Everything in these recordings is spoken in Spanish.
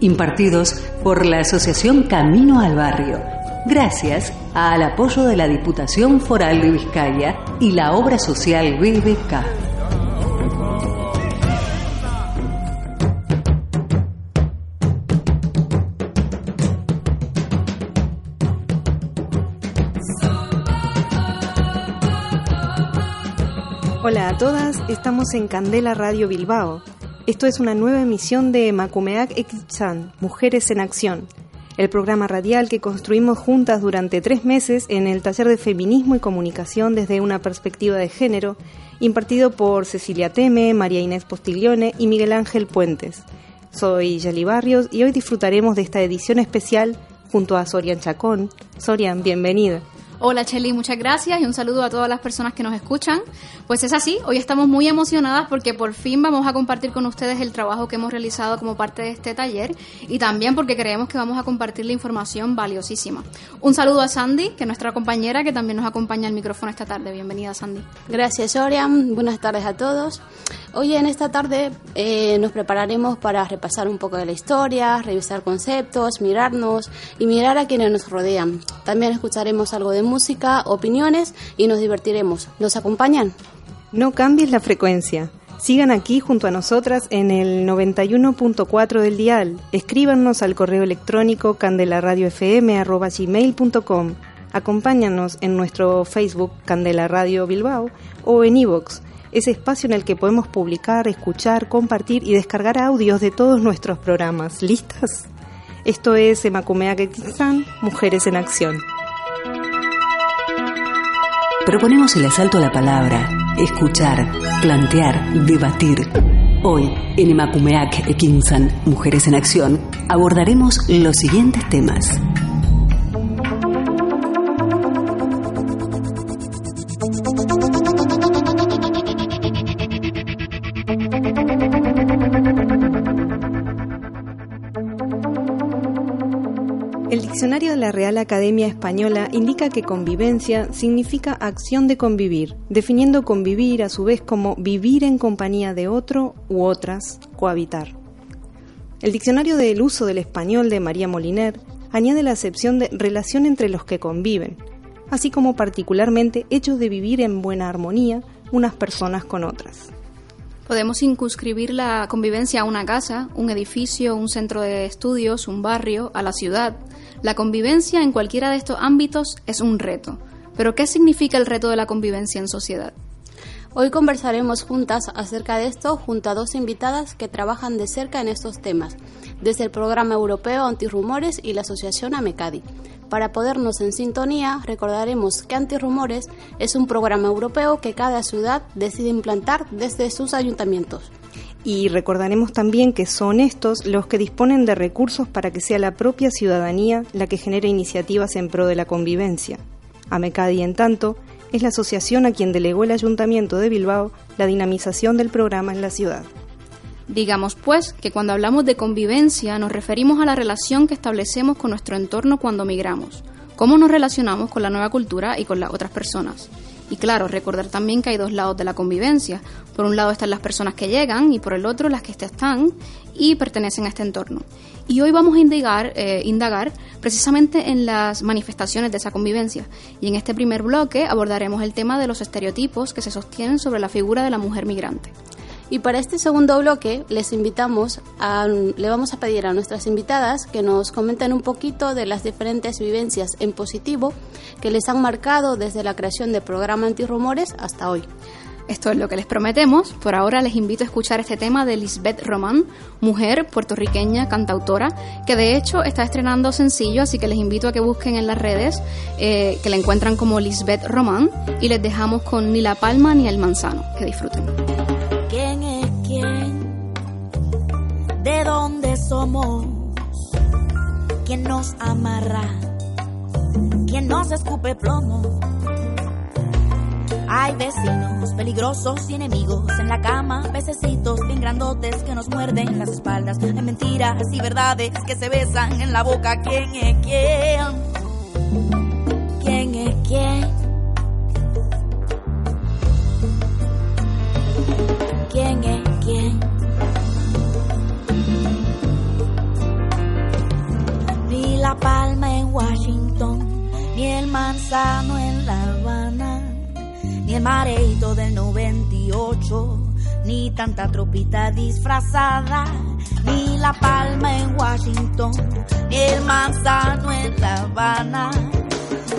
impartidos por la Asociación Camino al Barrio, gracias al apoyo de la Diputación Foral de Vizcaya y la obra social BBK. Hola a todas, estamos en Candela Radio Bilbao esto es una nueva emisión de Macumeac Xan, Mujeres en Acción, el programa radial que construimos juntas durante tres meses en el taller de feminismo y comunicación desde una perspectiva de género, impartido por Cecilia Teme, María Inés Postiglione y Miguel Ángel Puentes. Soy Yali Barrios y hoy disfrutaremos de esta edición especial junto a Sorian Chacón. Sorian, bienvenida. Hola Chelly, muchas gracias y un saludo a todas las personas que nos escuchan. Pues es así, hoy estamos muy emocionadas porque por fin vamos a compartir con ustedes el trabajo que hemos realizado como parte de este taller y también porque creemos que vamos a compartir la información valiosísima. Un saludo a Sandy, que es nuestra compañera que también nos acompaña al micrófono esta tarde. Bienvenida Sandy. Gracias Orian, buenas tardes a todos. Hoy en esta tarde eh, nos prepararemos para repasar un poco de la historia, revisar conceptos, mirarnos y mirar a quienes nos rodean. También escucharemos algo de música, opiniones y nos divertiremos. ¿Nos acompañan? No cambies la frecuencia. Sigan aquí junto a nosotras en el 91.4 del dial. Escríbanos al correo electrónico candelaradiofm.gmail.com. Acompáñanos en nuestro Facebook Candela Radio Bilbao o en iVoox, ese espacio en el que podemos publicar, escuchar, compartir y descargar audios de todos nuestros programas. ¿Listas? Esto es Emacumea Quetzán, Mujeres en Acción. Proponemos el asalto a la palabra, escuchar, plantear, debatir. Hoy, en Emakumeak Ekinsan, Mujeres en Acción, abordaremos los siguientes temas. La Real Academia Española indica que convivencia significa acción de convivir, definiendo convivir a su vez como vivir en compañía de otro u otras, cohabitar. El diccionario del uso del español de María Moliner añade la acepción de relación entre los que conviven, así como particularmente hechos de vivir en buena armonía unas personas con otras. Podemos incuscribir la convivencia a una casa, un edificio, un centro de estudios, un barrio, a la ciudad. La convivencia en cualquiera de estos ámbitos es un reto. Pero ¿qué significa el reto de la convivencia en sociedad? Hoy conversaremos juntas acerca de esto junto a dos invitadas que trabajan de cerca en estos temas, desde el Programa Europeo Antirrumores y la Asociación AMECADI. Para podernos en sintonía, recordaremos que Antirrumores es un programa europeo que cada ciudad decide implantar desde sus ayuntamientos. Y recordaremos también que son estos los que disponen de recursos para que sea la propia ciudadanía la que genere iniciativas en pro de la convivencia. AMECADI, en tanto, es la asociación a quien delegó el Ayuntamiento de Bilbao la dinamización del programa en la ciudad. Digamos, pues, que cuando hablamos de convivencia nos referimos a la relación que establecemos con nuestro entorno cuando migramos, cómo nos relacionamos con la nueva cultura y con las otras personas. Y claro, recordar también que hay dos lados de la convivencia. Por un lado están las personas que llegan y por el otro las que están y pertenecen a este entorno. Y hoy vamos a indagar, eh, indagar precisamente en las manifestaciones de esa convivencia. Y en este primer bloque abordaremos el tema de los estereotipos que se sostienen sobre la figura de la mujer migrante. Y para este segundo bloque les invitamos a, le vamos a pedir a nuestras invitadas que nos comenten un poquito de las diferentes vivencias en positivo que les han marcado desde la creación del programa Antirrumores hasta hoy. Esto es lo que les prometemos. Por ahora les invito a escuchar este tema de Lisbeth Román, mujer puertorriqueña, cantautora, que de hecho está estrenando sencillo, así que les invito a que busquen en las redes, eh, que la encuentran como Lisbeth Román, y les dejamos con ni la palma ni el manzano. Que disfruten. ¿De dónde somos? quien nos amarra, quien nos escupe plomo. Hay vecinos peligrosos y enemigos en la cama, pececitos bien grandotes que nos muerden las espaldas. Hay mentiras y verdades que se besan en la boca. ¿Quién es quién? ¿Quién es quién? ¿Quién es quién? La palma en Washington, ni el manzano en La Habana, ni el mareito del 98, ni tanta tropita disfrazada, ni la palma en Washington, ni el manzano en La Habana.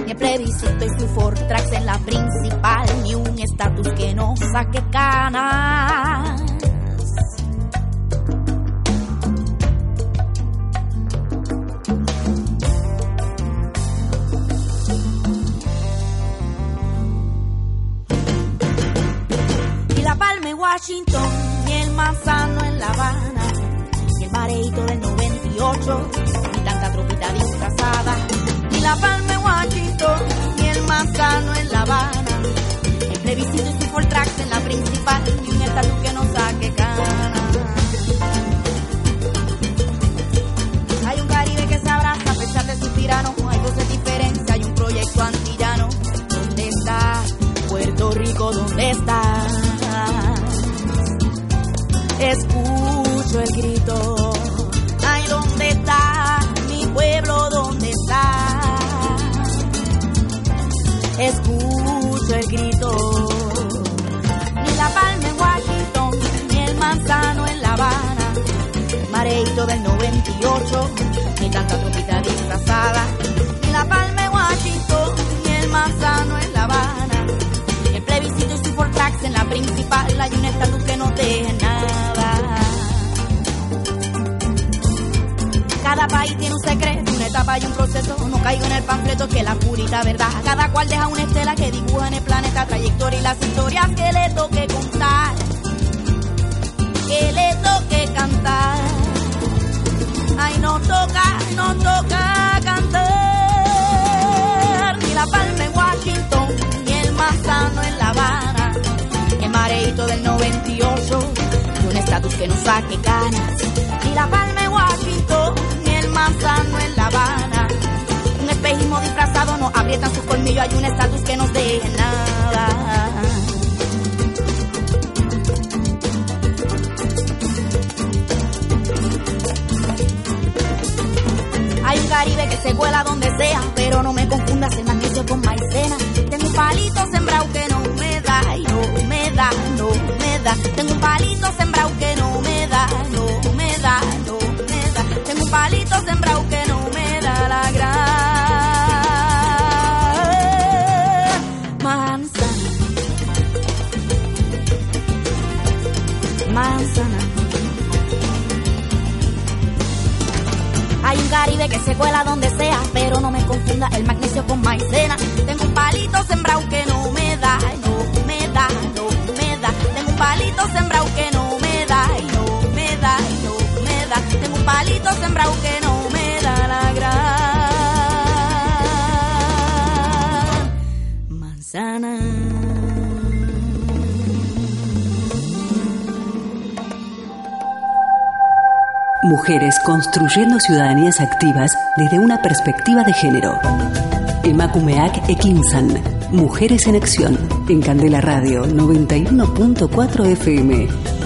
Ni el plebiscito y su Fortrax en la principal, ni un estatus que no saque canas. Escucho el grito. Ay, ¿dónde está mi pueblo? ¿Dónde está? Escucho el grito. Ni la palma en Washington, ni el manzano en La Habana, mareito del 98, ni tanta tropita disfrazada. Ni la palma en Washington, ni el manzano en La Habana, el plebiscito y su Fortrax en la principal, hay un estatus que no deja Cada país tiene un secreto, una etapa y un proceso. No caigo en el panfleto que la purita verdad. Cada cual deja una estela que dibuja en el planeta trayectoria y las historias que le toque contar. Que le toque cantar. Ay, no toca, no toca cantar. Ni la palma en Washington, ni el manzano en La Habana. El mareito del 98, y un estatus que no saque canas. Ni la palma en Washington, el manzano en La Habana. Un espejismo disfrazado no aprietan sus colmillos, hay un estatus que nos deje nada. Hay un Caribe que se cuela donde sea, pero no me confundas el magnesio con maicena. Tengo un palito sembrado que no me da, y no me da, no me da. Tengo un palito sembrado que no me da, no me da, palito sembrado que no me da la gran manzana. Manzana. Hay un Caribe que se cuela donde sea, pero no me confunda el magnesio con maicena. Tengo un palito sembrado que no me da, no me da, no me da. Tengo un palito sembrado que no palito sembrado que no me da la gran manzana. Mujeres construyendo ciudadanías activas desde una perspectiva de género. Emakumeak Ekinsan. Mujeres en Acción. En Candela Radio 91.4 FM.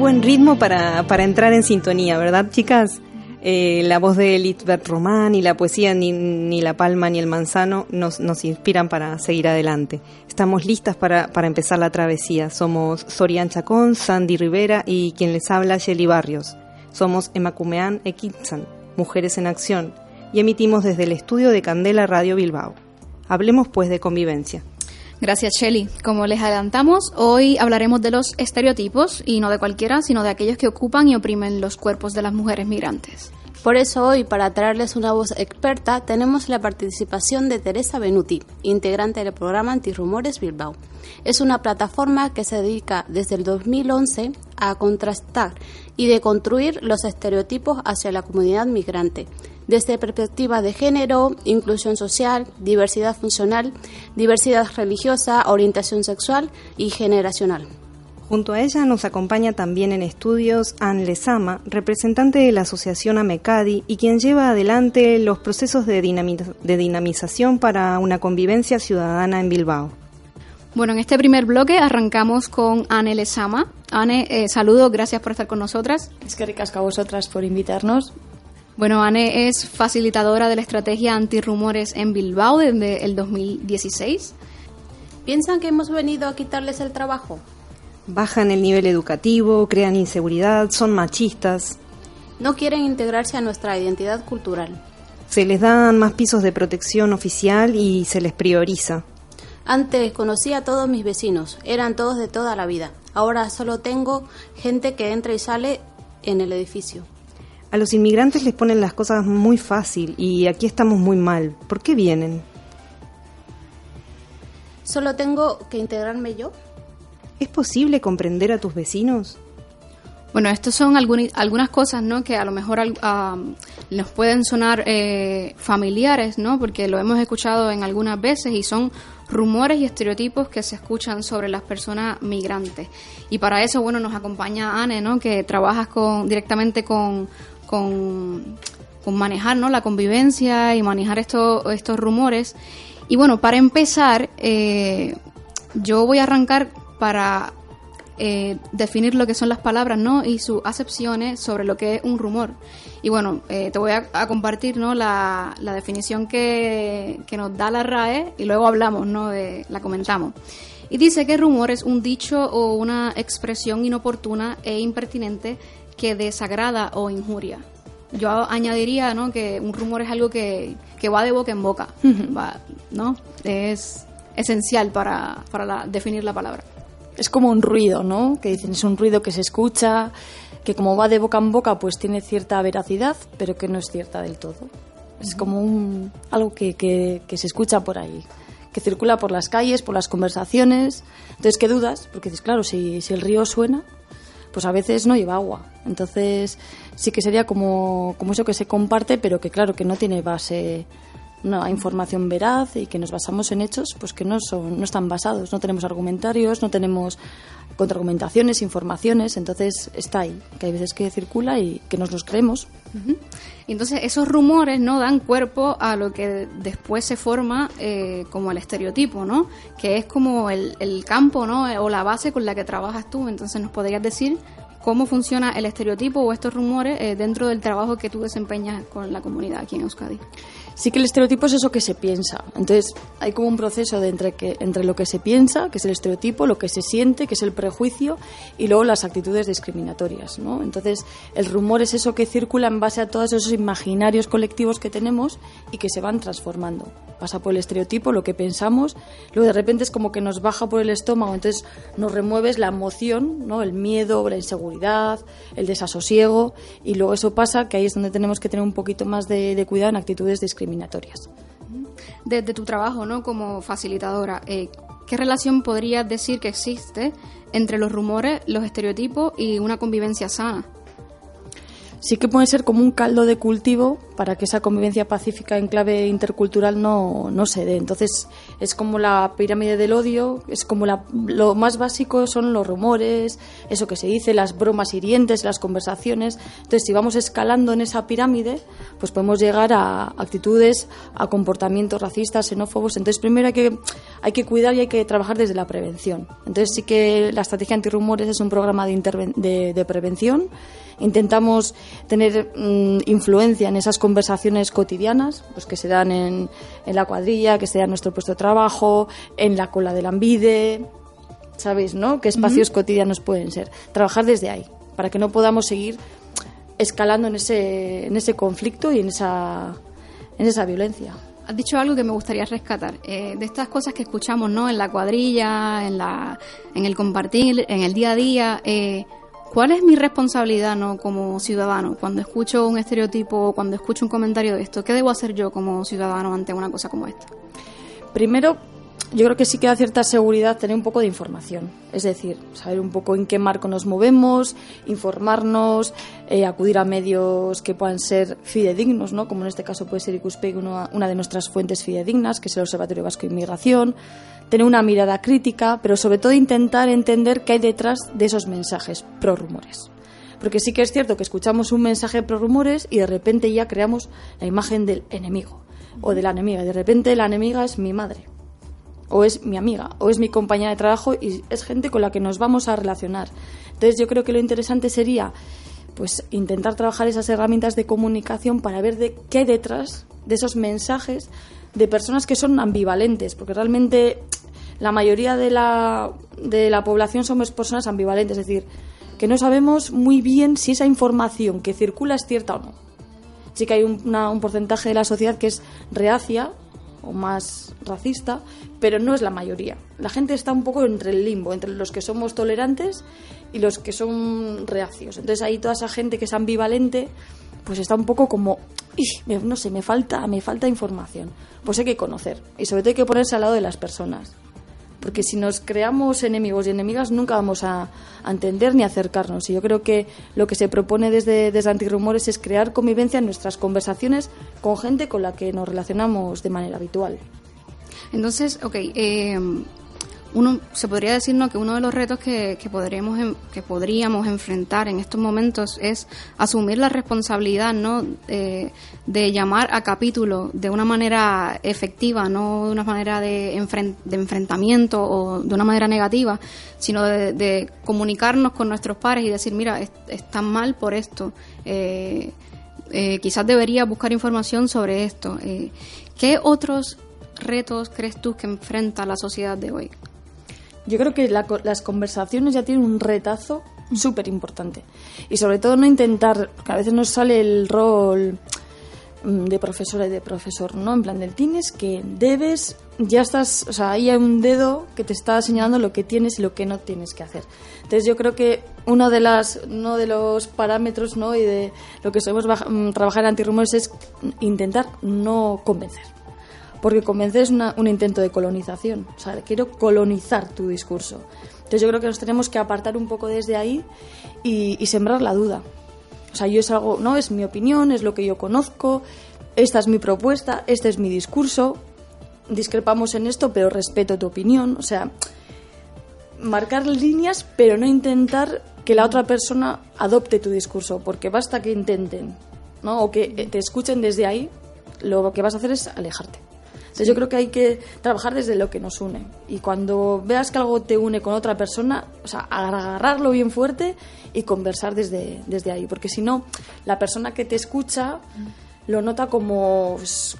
Buen ritmo para, para entrar en sintonía, ¿verdad, chicas? Eh, la voz de Lisbeth Román y la poesía ni, ni La Palma ni El Manzano nos, nos inspiran para seguir adelante. Estamos listas para, para empezar la travesía. Somos Sorian Chacón, Sandy Rivera y quien les habla, Shelly Barrios. Somos Emakumean Ekitsan, Mujeres en Acción, y emitimos desde el estudio de Candela Radio Bilbao. Hablemos pues de convivencia. Gracias, Shelly. Como les adelantamos, hoy hablaremos de los estereotipos y no de cualquiera, sino de aquellos que ocupan y oprimen los cuerpos de las mujeres migrantes. Por eso hoy, para traerles una voz experta, tenemos la participación de Teresa Benuti, integrante del programa Antirrumores Bilbao. Es una plataforma que se dedica desde el 2011 a contrastar y deconstruir los estereotipos hacia la comunidad migrante, desde perspectiva de género, inclusión social, diversidad funcional, diversidad religiosa, orientación sexual y generacional. Junto a ella nos acompaña también en estudios Anne Lezama, representante de la Asociación Amecadi y quien lleva adelante los procesos de, de dinamización para una convivencia ciudadana en Bilbao. Bueno, en este primer bloque arrancamos con Anne Lezama. Anne, eh, saludos, gracias por estar con nosotras. Es que ricasca a vosotras por invitarnos. Bueno, Anne es facilitadora de la estrategia antirrumores en Bilbao desde el 2016. ¿Piensan que hemos venido a quitarles el trabajo? bajan el nivel educativo, crean inseguridad, son machistas. No quieren integrarse a nuestra identidad cultural. Se les dan más pisos de protección oficial y se les prioriza. Antes conocía a todos mis vecinos, eran todos de toda la vida. Ahora solo tengo gente que entra y sale en el edificio. A los inmigrantes les ponen las cosas muy fácil y aquí estamos muy mal. ¿Por qué vienen? Solo tengo que integrarme yo. ¿Es posible comprender a tus vecinos? Bueno, estas son algunas cosas, ¿no? Que a lo mejor nos pueden sonar eh, familiares, ¿no? Porque lo hemos escuchado en algunas veces y son rumores y estereotipos que se escuchan sobre las personas migrantes. Y para eso, bueno, nos acompaña Anne, ¿no? Que trabajas con, directamente con, con, manejar, ¿no? La convivencia y manejar estos, estos rumores. Y bueno, para empezar, eh, yo voy a arrancar para eh, definir lo que son las palabras ¿no? y sus acepciones sobre lo que es un rumor. Y bueno, eh, te voy a, compartir ¿no? la, definición que, nos da la RAE y luego hablamos, ¿no? La comentamos. Y dice que rumor es un dicho o una expresión inoportuna e impertinente que desagrada o injuria. Yo añadiría ¿no? que un rumor es algo que, va de boca en boca, ¿no? Es esencial para, para definir la palabra es como un ruido, ¿no? Que dicen, es un ruido que se escucha, que como va de boca en boca, pues tiene cierta veracidad, pero que no es cierta del todo. Es como un, algo que, que, se escucha por ahí, que circula por las calles, por las conversaciones. Entonces, ¿qué dudas? Porque dices, claro, si, si el río suena, pues a veces no lleva agua. Entonces, sí que sería como, como eso que se comparte, pero que claro, que no tiene base una información veraz y que nos basamos en hechos pues que no son no están basados. No tenemos argumentarios no tenemos contraargumentaciones informaciones. Entonces está ahí que hay veces que circula y que nos los creemos entonces esos rumores no dan cuerpo a lo que después se forma eh, como el estereotipo no que es como el, el campo no o la base con la que trabajas tú. Entonces nos podrías decir cómo funciona el estereotipo o estos rumores eh, dentro del trabajo que tú desempeñas con la comunidad aquí en Euskadi sí que el estereotipo es eso que se piensa. Entonces, hay como un proceso entre, que, entre lo que se piensa, que es el estereotipo, lo que se siente, que es el prejuicio, y luego las actitudes discriminatorias. ¿no? Entonces, el rumor es eso que circula en base a todos esos imaginarios colectivos que tenemos y que se van transformando. Pasa por el estereotipo, lo que pensamos, luego de repente es como que nos baja por el estómago, entonces nos remueves la emoción, ¿no? el miedo, la inseguridad, el desasosiego, y luego eso pasa que ahí es donde tenemos que tener un poquito más de, de cuidado en actitudes discriminatorias desde tu trabajo ¿no? como facilitadora, eh, ¿qué relación podrías decir que existe entre los rumores, los estereotipos y una convivencia sana? Sí que puede ser como un caldo de cultivo para que esa convivencia pacífica en clave intercultural no, no se dé. Entonces, es como la pirámide del odio, es como la, lo más básico son los rumores, eso que se dice, las bromas hirientes, las conversaciones. Entonces, si vamos escalando en esa pirámide, pues podemos llegar a actitudes, a comportamientos racistas, xenófobos. Entonces, primero hay que, hay que cuidar y hay que trabajar desde la prevención. Entonces, sí que la estrategia antirrumores es un programa de, de, de prevención intentamos tener mm, influencia en esas conversaciones cotidianas, pues que se dan en, en, la cuadrilla, que se dan en nuestro puesto de trabajo, en la cola del ambide, ¿sabéis, no? ¿Qué espacios cotidianos pueden ser? Trabajar desde ahí, para que no podamos seguir escalando en ese, en ese conflicto y en esa, en esa violencia has dicho algo que me gustaría rescatar. Eh, de estas cosas que escuchamos, ¿no? En la cuadrilla, en, la, en el compartir, en el día a día. Eh, ¿Cuál es mi responsabilidad no como ciudadano cuando escucho un estereotipo o cuando escucho un comentario de esto? ¿Qué debo hacer yo como ciudadano ante una cosa como esta? Primero, yo creo que sí que da cierta seguridad tener un poco de información. Es decir, saber un poco en qué marco nos movemos, informarnos, eh, acudir a medios que puedan ser fidedignos, ¿no? como en este caso puede ser Icuspeg, una, una de nuestras fuentes fidedignas, que es el Observatorio Vasco de Inmigración, tener una mirada crítica, pero sobre todo intentar entender qué hay detrás de esos mensajes pro rumores. Porque sí que es cierto que escuchamos un mensaje pro rumores y de repente ya creamos la imagen del enemigo o de la enemiga. De repente la enemiga es mi madre, o es mi amiga, o es mi compañera de trabajo y es gente con la que nos vamos a relacionar. Entonces yo creo que lo interesante sería pues intentar trabajar esas herramientas de comunicación para ver de qué hay detrás de esos mensajes de personas que son ambivalentes, porque realmente la mayoría de la, de la población somos personas ambivalentes, es decir, que no sabemos muy bien si esa información que circula es cierta o no. Sí que hay un, porcentaje de la sociedad que es reacia o más racista, pero no es la mayoría. La gente está un poco entre el limbo, entre los que somos tolerantes y los que son reacios. Entonces ahí toda esa gente que es ambivalente, pues está un poco como, no sé, me falta, me falta información. Pues hay que conocer y sobre todo hay que ponerse al lado de las personas porque si nos creamos enemigos y enemigas nunca vamos a, entender ni acercarnos. Y yo creo que lo que se propone desde, desde Antirrumores es crear convivencia en nuestras conversaciones con gente con la que nos relacionamos de manera habitual. Entonces, ok, eh, uno se podría decir que uno de los retos que, que, podremos, que podríamos enfrentar en estos momentos es asumir la responsabilidad ¿no? Eh, de llamar a capítulo de una manera efectiva, no de una manera de, enfrentamiento o de una manera negativa, sino de, comunicarnos con nuestros pares y decir, mira, están mal por esto. Eh, eh, quizás debería buscar información sobre esto. ¿Qué otros retos crees tú que enfrenta la sociedad de hoy? Yo creo que las conversaciones ya tienen un retazo súper importante. Y sobre todo no intentar, porque a veces nos sale el rol mm, de profesora y de profesor, ¿no? En plan del tienes que debes, ya estás, o sea, ahí hay un dedo que te está señalando lo que tienes y lo que no tienes que hacer. Entonces yo creo que uno de las, uno de los parámetros, ¿no? Y de lo que solemos mm, trabajar en antirrumores es intentar no convencer porque convencer es un intento de colonización. O sea, quiero colonizar tu discurso. Entonces yo creo que nos tenemos que apartar un poco desde ahí y, sembrar la duda. O sea, yo es algo, no, es mi opinión, es lo que yo conozco, esta es mi propuesta, este es mi discurso, discrepamos en esto, pero respeto tu opinión. O sea, marcar líneas, pero no intentar que la otra persona adopte tu discurso, porque basta que intenten, ¿no? O que te escuchen desde ahí, lo que vas a hacer es alejarte yo creo que hay que trabajar desde lo que nos une. Y cuando veas que algo te une con otra persona, o sea, agarrarlo bien fuerte y conversar desde, desde ahí. Porque si no, la persona que te escucha lo nota como... Pues,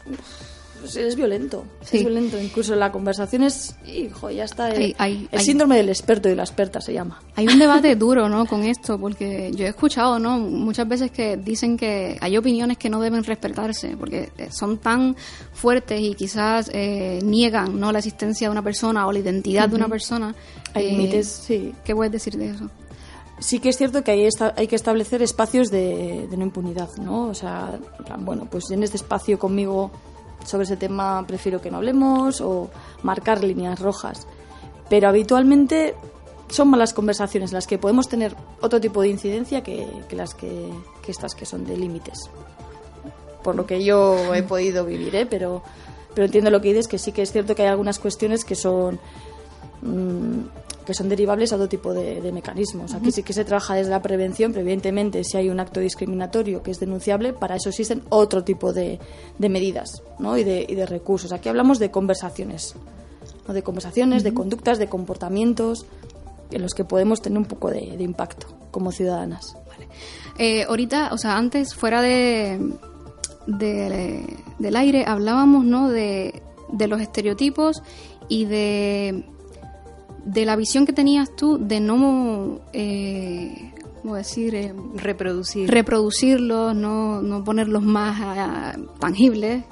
pues es violento, es violento. Incluso la conversación es, hijo, ya está. El, el síndrome del experto y la experta se llama. Hay un debate duro, ¿no? Con esto, porque yo he escuchado, ¿no? Muchas veces que dicen que hay opiniones que no deben respetarse, porque eh, son tan fuertes y quizás eh, niegan, ¿no? La existencia de una persona o la identidad de una persona. Hay eh, límites, sí. ¿Qué puedes decir de eso? sí que es cierto que hay, hay que establecer espacios de, de, no impunidad, ¿no? O sea, bueno, pues en este espacio conmigo sobre ese tema prefiero que no hablemos o marcar líneas rojas. Pero habitualmente son malas conversaciones las que podemos tener otro tipo de incidencia que, las que, estas que son de límites. Por lo que yo he podido vivir, ¿eh? pero, pero entiendo lo que dices, que sí que es cierto que hay algunas cuestiones que son mm, que son derivables a otro tipo de, mecanismos. Aquí sí que se trabaja desde la prevención, pero evidentemente si hay un acto discriminatorio que es denunciable, para eso existen otro tipo de, medidas ¿no? y, de, recursos. Aquí hablamos de conversaciones, ¿no? de conversaciones, de conductas, de comportamientos en los que podemos tener un poco de, impacto como ciudadanas. Eh, ahorita, o sea, antes fuera de, del aire hablábamos ¿no? de, de los estereotipos y de de la visión que tenías tú de no, eh, ¿cómo decir? Eh, Reproducir. Reproducirlos, no, no ponerlos más ah, tangibles.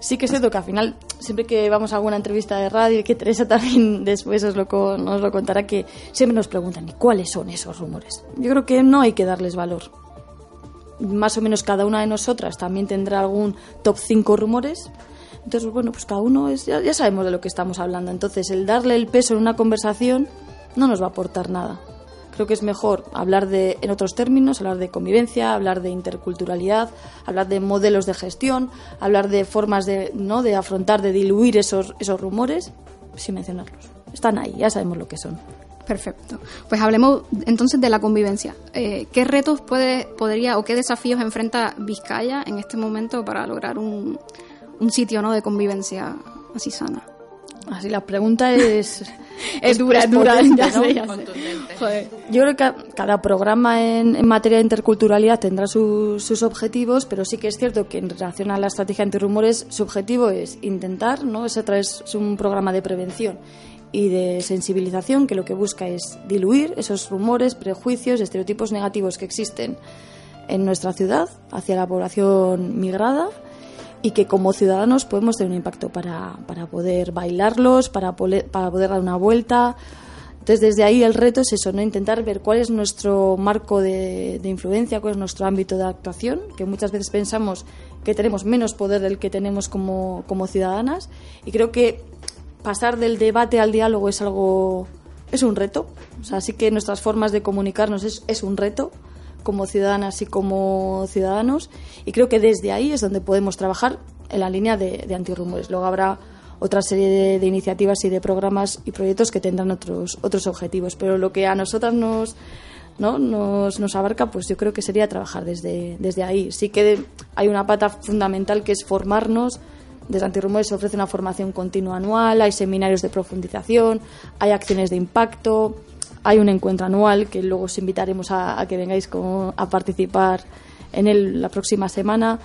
Sí que es cierto que al final siempre que vamos a alguna entrevista de radio, y que Teresa también después os lo, nos lo contará, que siempre nos preguntan, ¿y cuáles son esos rumores? Yo creo que no hay que darles valor. Más o menos cada una de nosotras también tendrá algún top 5 rumores. Entonces, bueno, pues cada uno es, ya, ya sabemos de lo que estamos hablando. Entonces, el darle el peso en una conversación no nos va a aportar nada. Creo que es mejor hablar de, en otros términos, hablar de convivencia, hablar de interculturalidad, hablar de modelos de gestión, hablar de formas de, ¿no? de afrontar, de diluir esos, esos rumores, sin mencionarlos. Están ahí, ya sabemos lo que son. Perfecto. Pues hablemos entonces de la convivencia. Eh, ¿Qué retos puede, podría o qué desafíos enfrenta Vizcaya en este momento para lograr un, un sitio ¿no? de convivencia así sana? Así la pregunta es... es dura, es dura, ya sé, ya sé. Yo creo que cada programa en, en materia de interculturalidad tendrá sus, sus objetivos, pero sí que es cierto que en relación a la estrategia antirrumores, su objetivo es intentar, ¿no? Es a través es un programa de prevención y de sensibilización que lo que busca es diluir esos rumores, prejuicios, estereotipos negativos que existen en nuestra ciudad hacia la población migrada y que como ciudadanos podemos tener un impacto para, para poder bailarlos, para poder, para poder dar una vuelta. Entonces, desde ahí el reto es eso, ¿no? intentar ver cuál es nuestro marco de, de, influencia, cuál es nuestro ámbito de actuación, que muchas veces pensamos que tenemos menos poder del que tenemos como, como ciudadanas. Y creo que pasar del debate al diálogo es algo, es un reto. O que nuestras formas de comunicarnos es, es un reto como ciudadanas y como ciudadanos y creo que desde ahí es donde podemos trabajar en la línea de, antirrumores. Luego habrá otra serie de, de, iniciativas y de programas y proyectos que tendrán otros, otros objetivos, pero lo que a nosotras nos, ¿no? nos, nos abarca, pues yo creo que sería trabajar desde, desde ahí. Sí que hay una pata fundamental que es formarnos. Desde Antirrumores se ofrece una formación continua anual, hay seminarios de profundización, hay acciones de impacto, hay un encuentro anual que luego os invitaremos a, que vengáis con, a participar en él la próxima semana.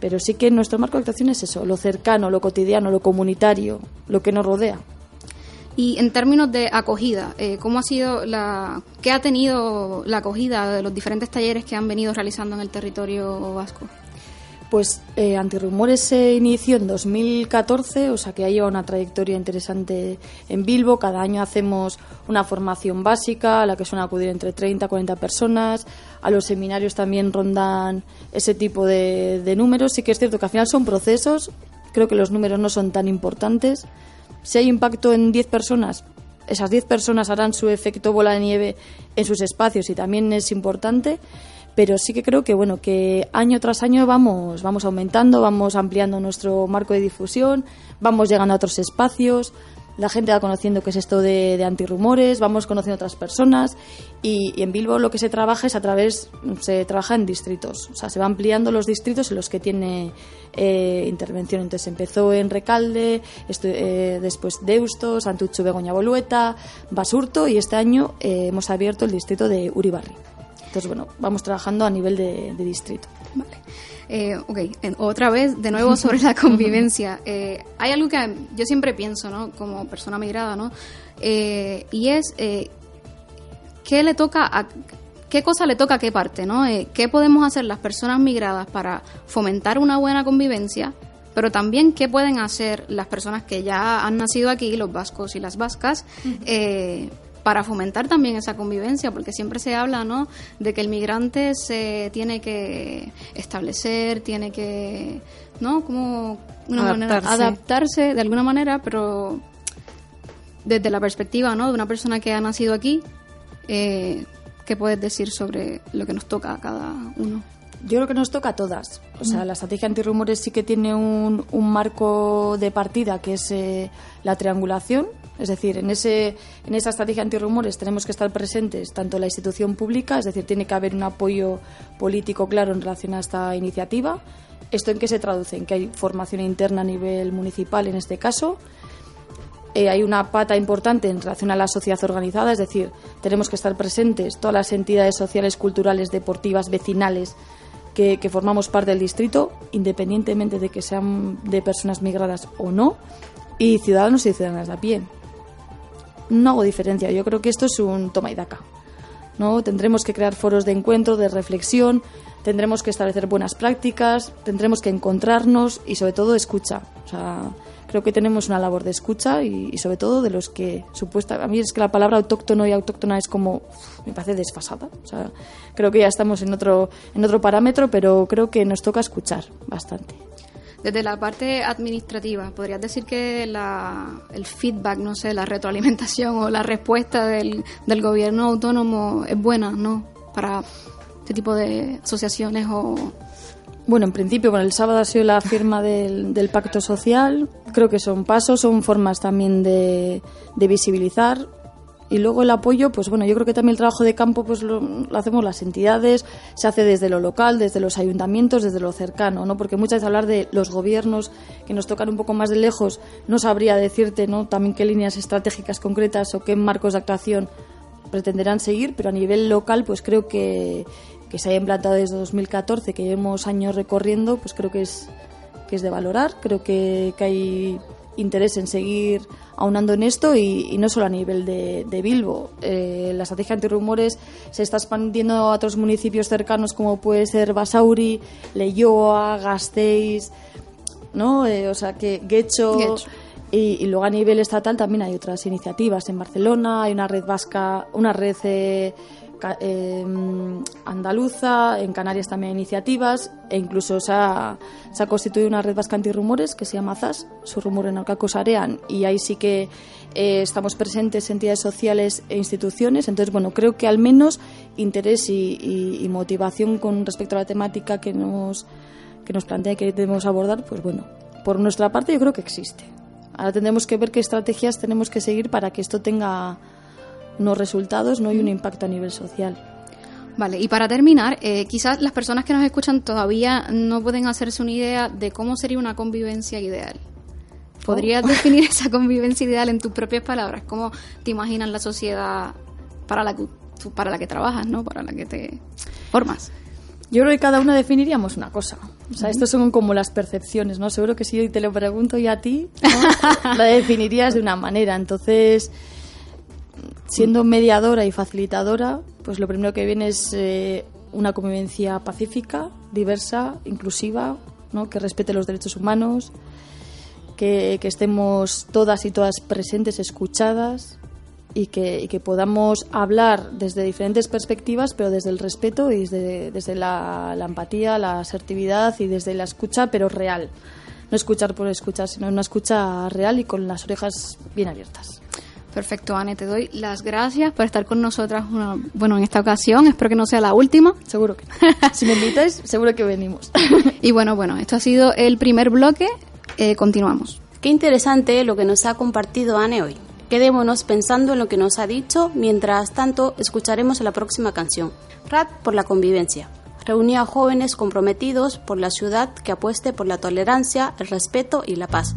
Pero sí que nuestro marco de actuación es eso, lo cercano, lo cotidiano, lo comunitario, lo que nos rodea. Y en términos de acogida, eh, ¿cómo ha sido la, qué ha tenido la acogida de los diferentes talleres que han venido realizando en el territorio vasco? Pues eh, Antirrumores se inició en 2014, o sea que ha llevado una trayectoria interesante en Bilbo. Cada año hacemos una formación básica a la que suelen acudir entre 30 y 40 personas. A los seminarios también rondan ese tipo de, de números. Sí que es cierto que al final son procesos. Creo que los números no son tan importantes. Si hay impacto en 10 personas, esas 10 personas harán su efecto bola de nieve en sus espacios y también es importante pero sí que creo que bueno que año tras año vamos vamos aumentando vamos ampliando nuestro marco de difusión vamos llegando a otros espacios la gente va conociendo qué es esto de, de antirrumores vamos conociendo otras personas y, en Bilbo lo que se trabaja es a través se trabaja en distritos o sea se va ampliando los distritos en los que tiene eh, intervención. Entonces empezó en Recalde eh, después Deusto Santucho Begoña Bolueta Basurto y este año eh, hemos abierto el distrito de Uribarri entonces, bueno, vamos trabajando a nivel de, de distrito. Vale. Eh, ok, otra vez, de nuevo sobre la convivencia. Eh, hay algo que yo siempre pienso, ¿no? Como persona migrada, ¿no? Eh, y es, eh, ¿qué le toca a... ¿Qué cosa le toca a qué parte, no? ¿Qué podemos hacer las personas migradas para fomentar una buena convivencia? Pero también, ¿qué pueden hacer las personas que ya han nacido aquí, los vascos y las vascas, para fomentar también esa convivencia, porque siempre se habla, ¿no?, de que el migrante se tiene que establecer, tiene que, ¿no?, como una adaptarse. manera adaptarse de alguna manera, pero desde la perspectiva, ¿no?, de una persona que ha nacido aquí, eh, ¿qué puedes decir sobre lo que nos toca a cada uno? Yo creo que nos toca a todas. O sea, la estrategia antirrumores sí que tiene un, un marco de partida que es eh, la triangulación, es decir, en, ese, en esa estrategia antirrumores tenemos que estar presentes tanto la institución pública, es decir, tiene que haber un apoyo político claro en relación a esta iniciativa. ¿Esto en qué se traduce? En que hay formación interna a nivel municipal en este caso. Eh, hay una pata importante en relación a la sociedad organizada, es decir, tenemos que estar presentes todas las entidades sociales, culturales, deportivas, vecinales que, que formamos parte del distrito, independientemente de que sean de personas migradas o no, y ciudadanos y ciudadanas de a pie no hago diferencia. Yo creo que esto es un toma y daca. ¿no? Tendremos que crear foros de encuentro, de reflexión, tendremos que establecer buenas prácticas, tendremos que encontrarnos y sobre todo escucha. O sea, creo que tenemos una labor de escucha y, sobre todo de los que supuesta a mí es que la palabra autóctono y autóctona es como me parece desfasada o sea creo que ya estamos en otro en otro parámetro pero creo que nos toca escuchar bastante desde la parte administrativa, ¿podrías decir que la, el feedback, no sé, la retroalimentación o la respuesta del, gobierno autónomo es buena, ¿no? Para este tipo de asociaciones o bueno, en principio, bueno, el sábado ha sido la firma del, pacto social. Creo que son pasos, son formas también de, visibilizar. Y luego el apoyo, pues bueno, yo creo que también el trabajo de campo pues lo, hacemos las entidades, se hace desde lo local, desde los ayuntamientos, desde lo cercano, ¿no? Porque muchas veces hablar de los gobiernos que nos tocan un poco más de lejos, no sabría decirte, ¿no? También qué líneas estratégicas concretas o qué marcos de actuación pretenderán seguir, pero a nivel local, pues creo que que se haya implantado desde 2014, que llevemos años recorriendo, pues creo que es, que es de valorar. Creo que, que hay interés en seguir aunando en esto y, y no solo a nivel de, de Bilbo. Eh, la estrategia antirrumores se está expandiendo a otros municipios cercanos como puede ser Basauri, Leyoa, Gasteiz, ¿no? Eh, o sea que Guecho. Guecho. Y, y, luego a nivel estatal también hay otras iniciativas. En Barcelona hay una red vasca, una red eh, eh, andaluza, en Canarias también hay iniciativas e incluso se ha, constituido una red vasca antirrumores que se llama ZAS, su rumor en Arean y ahí sí que eh, estamos presentes entidades sociales e instituciones. Entonces, bueno, creo que al menos interés y, y, y motivación con respecto a la temática que nos, que nos plantea que debemos abordar, pues bueno, por nuestra parte yo creo que existe. Ahora tendremos que ver qué estrategias tenemos que seguir para que esto tenga unos resultados ¿no? y un impacto a nivel social. Vale, y para terminar, eh, quizás las personas que nos escuchan todavía no pueden hacerse una idea de cómo sería una convivencia ideal. ¿Podrías oh. definir esa convivencia ideal en tus propias palabras? ¿Cómo te imaginas la sociedad para la que, para la que trabajas, ¿no? para la que te formas? Yo creo que cada uno definiríamos una cosa. O sea, uh -huh. estos son como las percepciones, ¿no? Seguro que si te lo pregunto yo a ti, ¿no? la definirías de una manera. Entonces, siendo mediadora y facilitadora, pues lo primero que viene es eh, una convivencia pacífica, diversa, inclusiva, ¿no? que respete los derechos humanos, que, estemos todas y todas presentes, escuchadas y que, podamos hablar desde diferentes perspectivas, pero desde el respeto y desde, desde la, la empatía, la asertividad y desde la escucha, pero real. No escuchar por escuchar, sino una escucha real y con las orejas bien abiertas. Perfecto, Anne, te doy las gracias por estar con nosotras, una, bueno, en esta ocasión. Espero que no sea la última. Seguro que. si me invitáis, seguro que venimos. y bueno, bueno, esto ha sido el primer bloque. Eh, continuamos. Qué interesante lo que nos ha compartido Anne hoy. Quedémonos pensando en lo que nos ha dicho. Mientras tanto, escucharemos la próxima canción. Rap por la convivencia. Reunió a jóvenes comprometidos por la ciudad que apueste por la tolerancia, el respeto y la paz.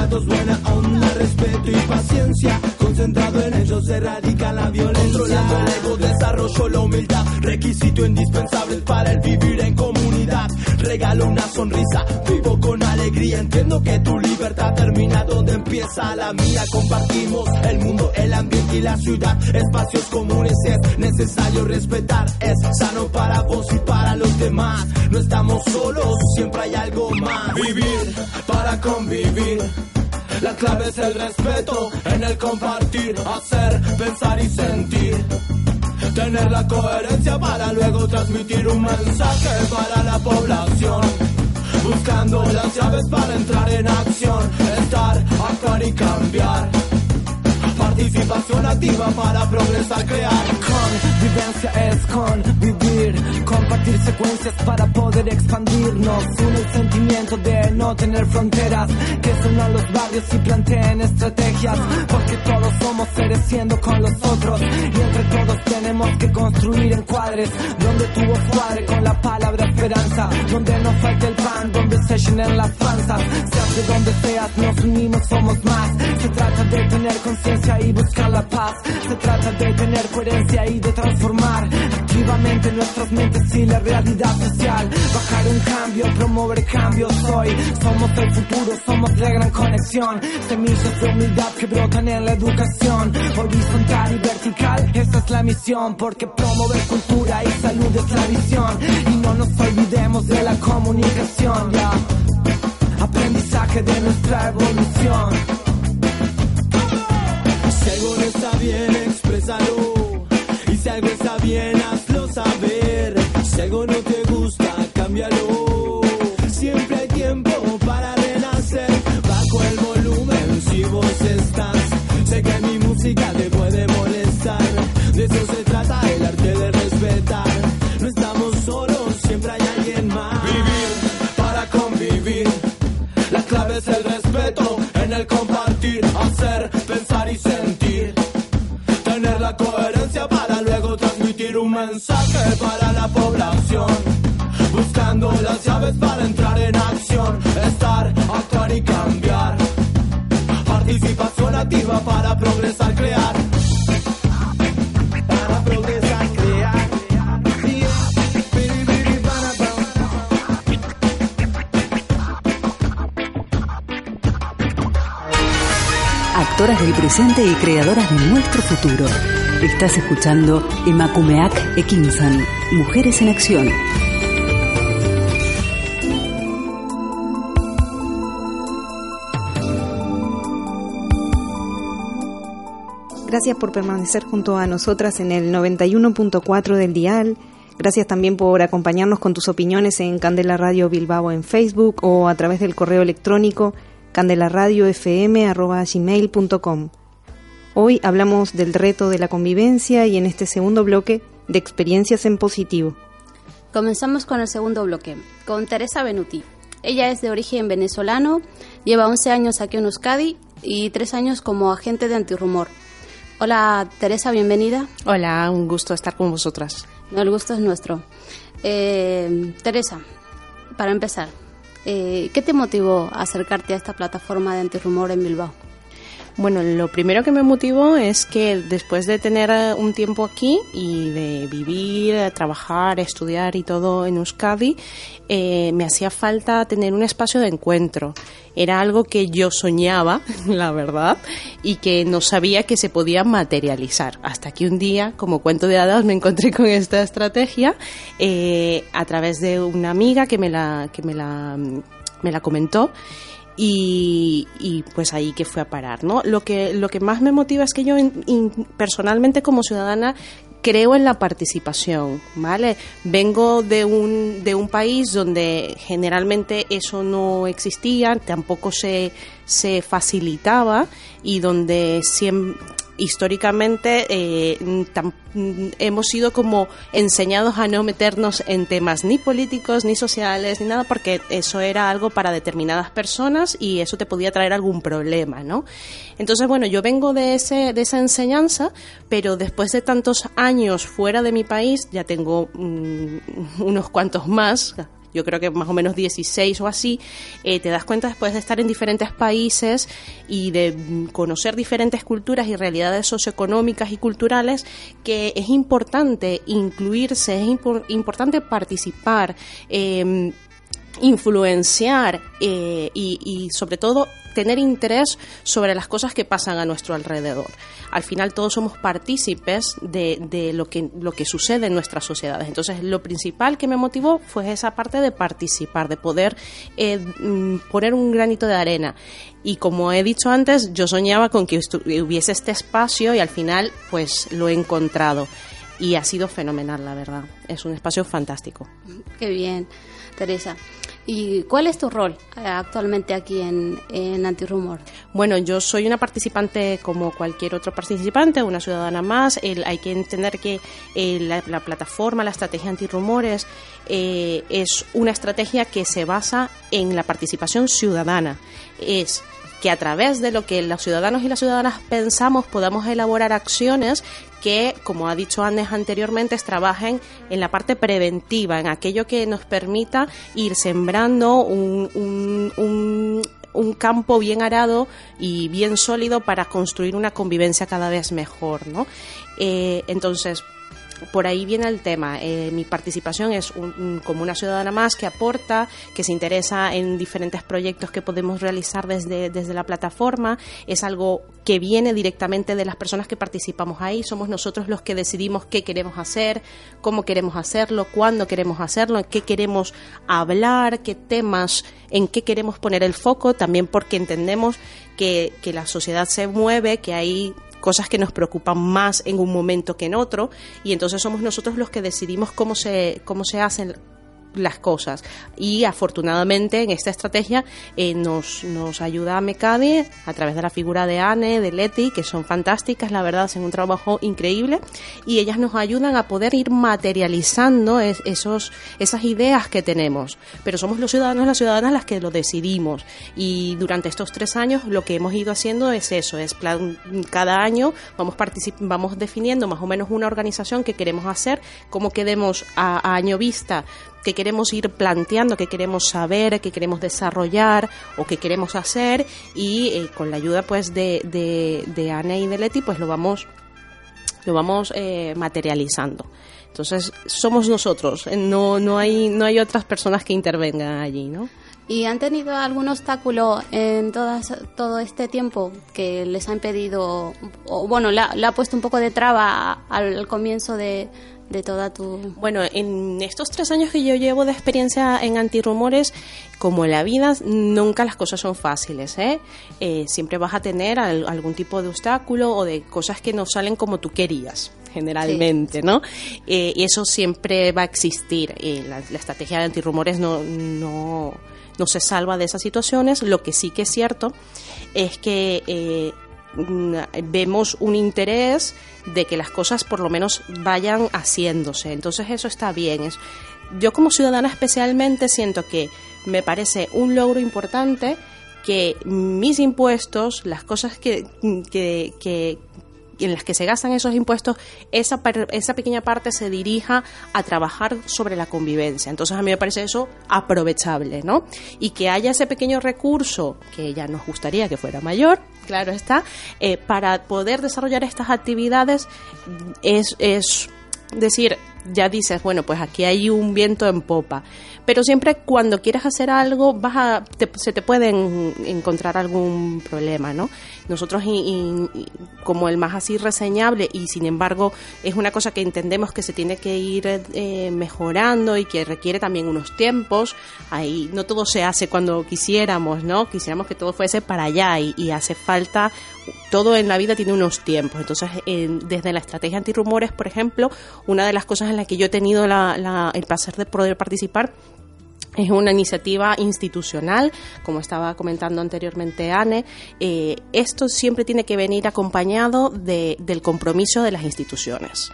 buena onda, respeto y paciencia. Concentrado en ellos se radica la violencia. Controlando el ego, desarrollo la humildad, requisito indispensable para el vivir en comunidad. Regalo una sonrisa, vivo con alegría. Entiendo que tu libertad termina donde empieza la mía. Compartimos el mundo, el ambiente y la ciudad. Espacios comunes es necesario respetar. Es sano para vos y para los demás. No estamos solos, siempre hay algo más. Vivir para convivir. La clave es el respeto en el compartir, hacer, pensar y sentir. Tener la coherencia para luego transmitir un mensaje para la población. Buscando las llaves para entrar en acción, estar, actuar y cambiar. Participación activa para progresar, crear. Convivencia es convivir, compartir secuencias para poder expandirnos. Une el sentimiento de no tener fronteras, que se unan los barrios y planteen estrategias, porque todos somos seres siendo con los otros, y entre todos tenemos que construir encuadres, donde tuvo cuadre con la palabra esperanza, donde no falte el pan, donde se llenen las panzas, seas de donde seas, nos unimos, somos más. Se trata de tener conciencia y buscar la paz, se trata de tener coherencia y de transformar activamente nuestras mentes y la realidad social. Bajar un cambio, promover cambios hoy. Somos el futuro, somos la gran conexión. Semillas de humildad que brotan en la educación. Horizontal y vertical, esa es la misión. Porque promover cultura y salud es la visión. Y no nos olvidemos de la comunicación. Aprendizaje de nuestra evolución. Bien, exprésalo. Y si algo está bien, hazlo saber. Si algo no te gusta, cámbialo. Mensaje para la población. Buscando las llaves para entrar en acción, estar, actuar y cambiar. Participación activa para progresar, crear. Para progresar, crear. Actoras del presente y creadoras de nuestro futuro. Estás escuchando Emakumeak Ekinsan, Mujeres en Acción. Gracias por permanecer junto a nosotras en el 91.4 del dial. Gracias también por acompañarnos con tus opiniones en Candela Radio Bilbao en Facebook o a través del correo electrónico candelaradiofm.gmail.com. Hoy hablamos del reto de la convivencia y en este segundo bloque de experiencias en positivo. Comenzamos con el segundo bloque, con Teresa Benuti. Ella es de origen venezolano, lleva 11 años aquí en Euskadi y 3 años como agente de antirrumor. Hola Teresa, bienvenida. Hola, un gusto estar con vosotras. No, el gusto es nuestro. Eh, Teresa, para empezar, eh, ¿qué te motivó a acercarte a esta plataforma de antirrumor en Bilbao? Bueno, lo primero que me motivó es que después de tener eh, un tiempo aquí y de vivir, trabajar, estudiar y todo en Euskadi, eh, me hacía falta tener un espacio de encuentro. Era algo que yo soñaba, la verdad, y que no sabía que se podía materializar. Hasta que un día, como cuento de hadas, me encontré con esta estrategia eh, a través de una amiga que me la, que me la, me la comentó y, y, pues ahí que fue a parar, ¿no? Lo que, lo que más me motiva es que yo in, personalmente como ciudadana creo en la participación, ¿vale? Vengo de un, de un país donde generalmente eso no existía, tampoco se, se facilitaba y donde siempre históricamente eh, tam, hemos sido como enseñados a no meternos en temas ni políticos, ni sociales, ni nada, porque eso era algo para determinadas personas y eso te podía traer algún problema, ¿no? Entonces, bueno, yo vengo de, ese, de esa enseñanza, pero después de tantos años fuera de mi país, ya tengo mmm, unos cuantos más, yo creo que más o menos 16 o así, eh, te das cuenta después de estar en diferentes países y de conocer diferentes culturas y realidades socioeconómicas y culturales que es importante incluirse, es impor importante participar. Eh, influenciar eh, y, sobre todo tener interés sobre las cosas que pasan a nuestro alrededor. Al final todos somos partícipes de, lo, que, lo que sucede en nuestras sociedades. Entonces lo principal que me motivó fue esa parte de participar, de poder eh, poner un granito de arena. Y como he dicho antes, yo soñaba con que hubiese este espacio y al final pues lo he encontrado y ha sido fenomenal, la verdad. Es un espacio fantástico. Qué bien, Teresa. ¿Y cuál es tu rol eh, actualmente aquí en, en Antirrumor? Bueno, yo soy una participante como cualquier otro participante, una ciudadana más. hay que entender que eh, la, plataforma, la estrategia antirrumores, eh, es una estrategia que se basa en la participación ciudadana. Es que a través de lo que los ciudadanos y las ciudadanas pensamos podamos elaborar acciones que, como ha dicho Andes anteriormente, trabajen en la parte preventiva, en aquello que nos permita ir sembrando un, un, campo bien arado y bien sólido para construir una convivencia cada vez mejor, ¿no? Eh, entonces, por ahí viene el tema. Eh, mi participación es como una ciudadana más que aporta, que se interesa en diferentes proyectos que podemos realizar desde, desde la plataforma. Es algo que viene directamente de las personas que participamos ahí. Somos nosotros los que decidimos qué queremos hacer, cómo queremos hacerlo, cuándo queremos hacerlo, en qué queremos hablar, qué temas, en qué queremos poner el foco, también porque entendemos que, que la sociedad se mueve, que hay cosas que nos preocupan más en un momento que en otro y entonces somos nosotros los que decidimos cómo se cómo se hacen las cosas. Y afortunadamente en esta estrategia eh, nos, nos ayuda a Mecade a través de la figura de Anne, de Leti, que son fantásticas, la verdad, hacen un trabajo increíble y ellas nos ayudan a poder ir materializando esos, esas ideas que tenemos. Pero somos los ciudadanos, las ciudadanas las que lo decidimos. Y durante estos tres años lo que hemos ido haciendo es eso, es plan, cada año vamos, vamos definiendo más o menos una organización que queremos hacer, cómo quedemos a año vista que queremos ir planteando, que queremos saber, que queremos desarrollar o que queremos hacer y eh, con la ayuda pues de, de, de Anne y de Leti pues lo vamos lo vamos eh, materializando. Entonces somos nosotros, eh, no, no, hay, no hay otras personas que intervengan allí, ¿no? ¿Y han tenido algún obstáculo en todas, todo este tiempo que les ha impedido, o bueno, le ha puesto un poco de traba al comienzo de, de toda tu... Bueno, en estos tres años que yo llevo de experiencia en antirrumores, como en la vida, nunca las cosas son fáciles, ¿eh? eh siempre vas a tener algún tipo de obstáculo o de cosas que no salen como tú querías generalmente, ¿no? Eh, y eso siempre va a existir. Eh, la, estrategia de antirrumores no, no, no se salva de esas situaciones. Lo que sí que es cierto es que vemos un interés de que las cosas por lo menos vayan haciéndose. Entonces eso está bien. yo como ciudadana especialmente siento que me parece un logro importante que mis impuestos, las cosas que, que, en las que se gastan esos impuestos, esa, esa pequeña parte se dirija a trabajar sobre la convivencia. Entonces a mí me parece eso aprovechable, ¿no? Y que haya ese pequeño recurso, que ya nos gustaría que fuera mayor, claro está, eh, para poder desarrollar estas actividades es, es decir, ya dices, bueno, pues aquí hay un viento en popa. Pero siempre cuando quieres hacer algo, vas a, se te pueden encontrar algún problema, ¿no? Nosotros, como el más así reseñable, y sin embargo es una cosa que entendemos que se tiene que ir eh, mejorando y que requiere también unos tiempos, ahí no todo se hace cuando quisiéramos, ¿no? Quisiéramos que todo fuese para allá y, hace falta, todo en la vida tiene unos tiempos. Entonces, desde la estrategia antirrumores, por ejemplo, una de las cosas en las que yo he tenido el placer de poder participar es una iniciativa institucional, como estaba comentando anteriormente Anne. Eh, esto siempre tiene que venir acompañado del compromiso de las instituciones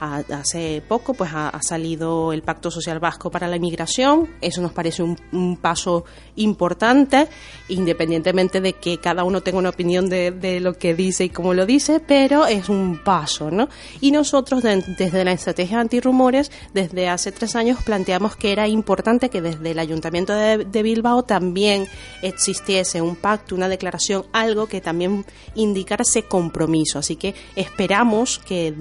hace poco pues ha, salido el Pacto Social Vasco para la Inmigración. Eso nos parece un, paso importante, independientemente de que cada uno tenga una opinión de, lo que dice y cómo lo dice, pero es un paso, ¿no? Y nosotros desde la estrategia antirrumores, desde hace tres años planteamos que era importante que desde el Ayuntamiento de, de Bilbao también existiese un pacto, una declaración, algo que también indicara ese compromiso. Así que esperamos que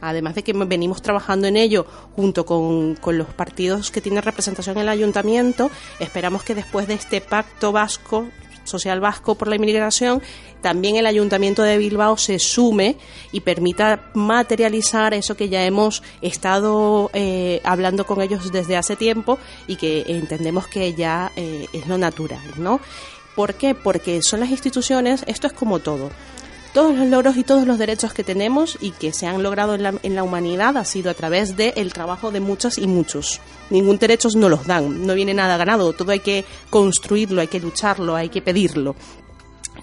además de que venimos trabajando en ello junto con, los partidos que tienen representación en el ayuntamiento, esperamos que después de este pacto vasco, social vasco por la inmigración, también el ayuntamiento de Bilbao se sume y permita materializar eso que ya hemos estado eh, hablando con ellos desde hace tiempo y que entendemos que ya eh, es lo natural, ¿no? ¿Por qué? Porque son las instituciones, esto es como todo todos los logros y todos los derechos que tenemos y que se han logrado en la, en la humanidad ha sido a través del trabajo de muchas y muchos. Ningún derecho no los dan, no viene nada ganado, todo hay que construirlo, hay que lucharlo, hay que pedirlo.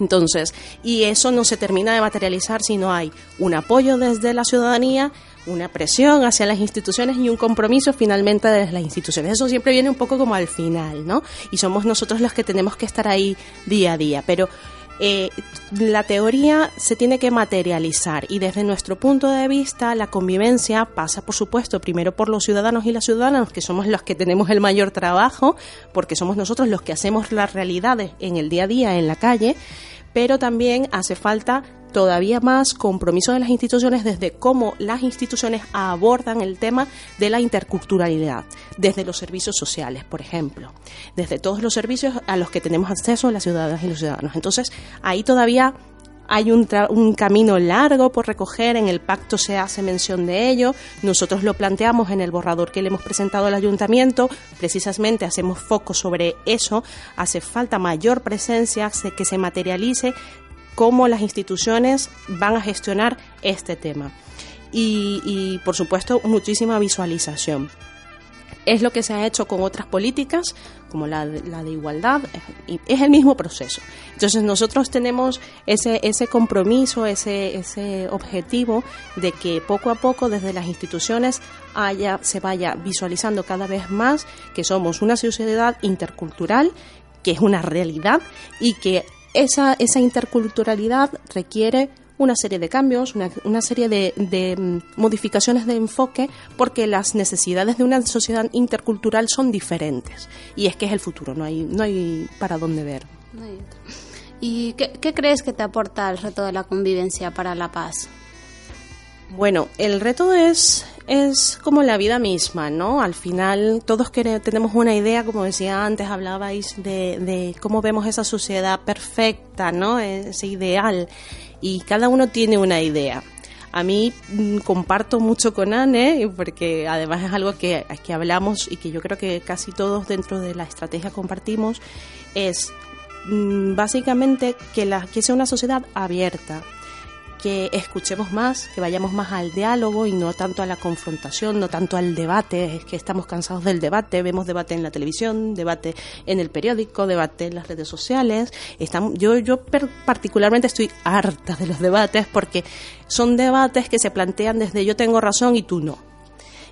Entonces, y eso no se termina de materializar si no hay un apoyo desde la ciudadanía, una presión hacia las instituciones y un compromiso finalmente desde las instituciones. Eso siempre viene un poco como al final, ¿no? Y somos nosotros los que tenemos que estar ahí día a día. Pero eh, la teoría se tiene que materializar y desde nuestro punto de vista la convivencia pasa, por supuesto, primero por los ciudadanos y las ciudadanas, que somos los que tenemos el mayor trabajo, porque somos nosotros los que hacemos las realidades en el día a día, en la calle, pero también hace falta todavía más compromiso de las instituciones desde cómo las instituciones abordan el tema de la interculturalidad, desde los servicios sociales, por ejemplo, desde todos los servicios a los que tenemos acceso las ciudadanas y los ciudadanos. Entonces, ahí todavía hay un, un, camino largo por recoger, en el pacto se hace mención de ello, nosotros lo planteamos en el borrador que le hemos presentado al ayuntamiento, precisamente hacemos foco sobre eso, hace falta mayor presencia, que se materialice cómo las instituciones van a gestionar este tema. Y, por supuesto, muchísima visualización. Es lo que se ha hecho con otras políticas, como la, de igualdad, y es el mismo proceso. Entonces nosotros tenemos ese, ese compromiso, ese, ese objetivo de que poco a poco desde las instituciones haya, se vaya visualizando cada vez más que somos una sociedad intercultural que es una realidad y que esa, esa interculturalidad requiere una serie de cambios, una, una serie de, de, mm, modificaciones de enfoque, porque las necesidades de una sociedad intercultural son diferentes. Y es que es el futuro, no hay, no hay para dónde ver. ¿Y qué, qué crees que te aporta el reto de la convivencia para la paz? Bueno, el reto es, es como la vida misma, ¿no? Al final todos tenemos una idea, como decía antes, hablabais de, de cómo vemos esa sociedad perfecta, ¿no? Ese ideal. Y cada uno tiene una idea. A mí mm, comparto mucho con Anne, porque además es algo que, que hablamos y que yo creo que casi todos dentro de la estrategia compartimos, es mm, básicamente que, la, que sea una sociedad abierta, que escuchemos más, que vayamos más al diálogo y no tanto a la confrontación, no tanto al debate. Es que estamos cansados del debate, vemos debate en la televisión, debate en el periódico, debate en las redes sociales. Estamos, yo, yo particularmente estoy harta de los debates porque son debates que se plantean desde yo tengo razón y tú no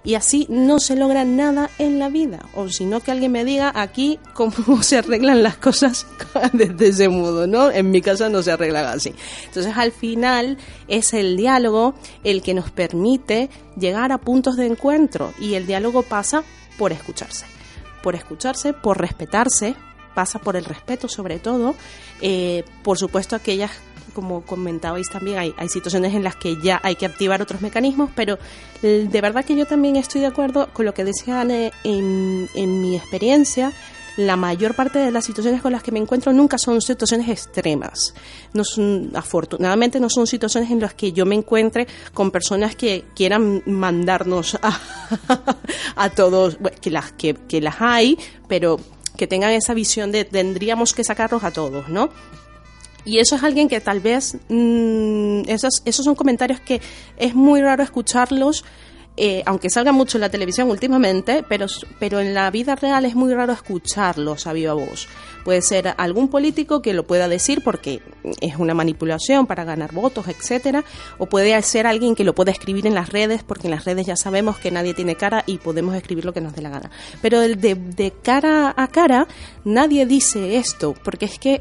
y así no se logra nada en la vida. O sino que alguien me diga aquí cómo se arreglan las cosas desde ese modo, ¿no? En mi casa no se arreglan así. Entonces al final es el diálogo el que nos permite llegar a puntos de encuentro y el diálogo pasa por escucharse. Por escucharse, por respetarse, pasa por el respeto sobre todo, eh, por supuesto aquellas como comentabais también, hay, hay situaciones en las que ya hay que activar otros mecanismos, pero eh, de verdad que yo también estoy de acuerdo con lo que decía Anne en, en mi experiencia la mayor parte de las situaciones con las que me encuentro nunca son situaciones extremas. No son, afortunadamente no son situaciones en las que yo me encuentre con personas que quieran mandarnos a, a todos, que, las, que, que las hay, pero que tengan esa visión de tendríamos que sacarlos a todos, ¿no? Y eso es alguien que tal vez, mmm, esos, esos son comentarios que es muy raro escucharlos, eh, aunque salga mucho en la televisión últimamente, pero, pero en la vida real es muy raro escucharlos a viva voz. Puede ser algún político que lo pueda decir porque es una manipulación para ganar votos, etcétera, o puede ser alguien que lo pueda escribir en las redes, porque en las redes ya sabemos que nadie tiene cara y podemos escribir lo que nos dé la gana. Pero de, de cara a cara nadie dice esto, porque es que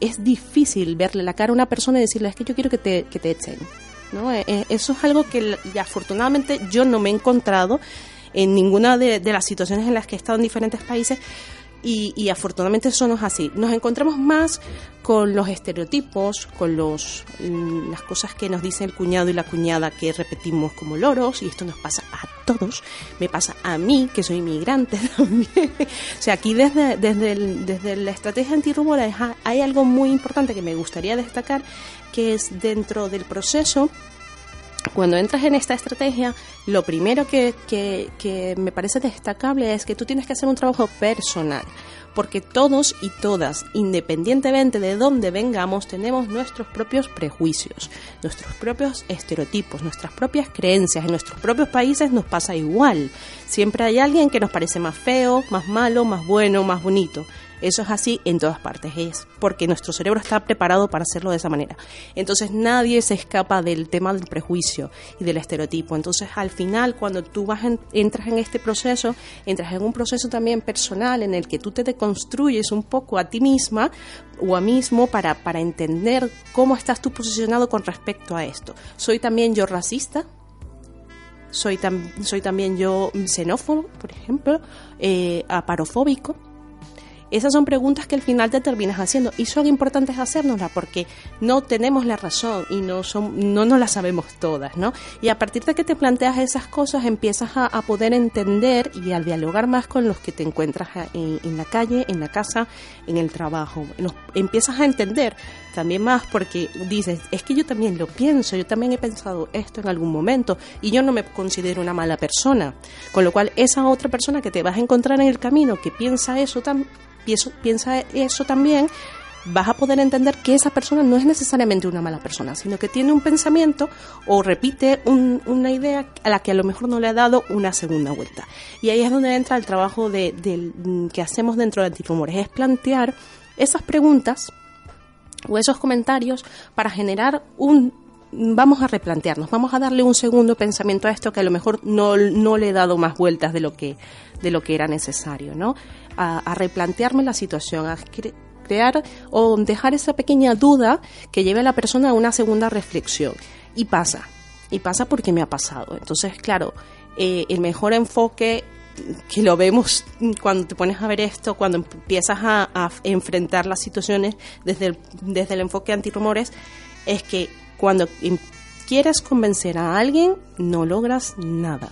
es difícil verle la cara a una persona y decirle, es que yo quiero que te, que te echen. ¿no? Eh, eh, eso es algo que afortunadamente yo no me he encontrado en ninguna de, de, las situaciones en las que he estado en diferentes países y, afortunadamente eso no es así. Nos encontramos más con los estereotipos, con los, mm, las cosas que nos dice el cuñado y la cuñada que repetimos como loros, y esto nos pasa a todos, me pasa a mí, que soy inmigrante también. o sea, aquí desde, desde, desde la estrategia antirrumora hay algo muy importante que me gustaría destacar, que es dentro del proceso cuando entras en esta estrategia, lo primero que, que, que, me parece destacable es que tú tienes que hacer un trabajo personal, porque todos y todas, independientemente de dónde vengamos, tenemos nuestros propios prejuicios, nuestros propios estereotipos, nuestras propias creencias. En nuestros propios países nos pasa igual. Siempre hay alguien que nos parece más feo, más malo, más bueno, más bonito. Eso es así en todas partes, es porque nuestro cerebro está preparado para hacerlo de esa manera. Entonces nadie se escapa del tema del prejuicio y del estereotipo. Entonces al final cuando tú vas entras en este proceso, entras en un proceso también personal en el que tú te deconstruyes un poco a ti misma o a mismo para, para entender cómo estás tú posicionado con respecto a esto. ¿Soy también yo racista? soy, soy también yo xenófobo, por ejemplo, eh, aparofóbico. Esas son preguntas que al final te terminas haciendo y son importantes hacérnoslas porque no tenemos la razón y no, son, no nos las sabemos todas, ¿no? Y a partir de que te planteas esas cosas empiezas a, poder entender y a dialogar más con los que te encuentras en, la calle, en la casa, en el trabajo. empiezas a entender también más porque dices, es que yo también lo pienso, yo también he pensado esto en algún momento y yo no me considero una mala persona. Con lo cual esa otra persona que te vas a encontrar en el camino que piensa eso piensa eso también, vas a poder entender que esa persona no es necesariamente una mala persona, sino que tiene un pensamiento o repite una idea a la que a lo mejor no le ha dado una segunda vuelta. Y ahí es donde entra el trabajo de, que hacemos dentro de Antirumores, es plantear esas preguntas o esos comentarios para generar un vamos a replantearnos, vamos a darle un segundo pensamiento a esto que a lo mejor no, no le he dado más vueltas de lo que, de lo que era necesario, ¿no? A, replantearme la situación, a crear o dejar esa pequeña duda que lleve a la persona a una segunda reflexión. Y pasa, y pasa porque me ha pasado. Entonces, claro, eh, el mejor enfoque que lo vemos cuando te pones a ver esto, cuando empiezas a, enfrentar las situaciones desde el, desde el enfoque antirrumores, es que cuando quieres convencer a alguien, no logras nada.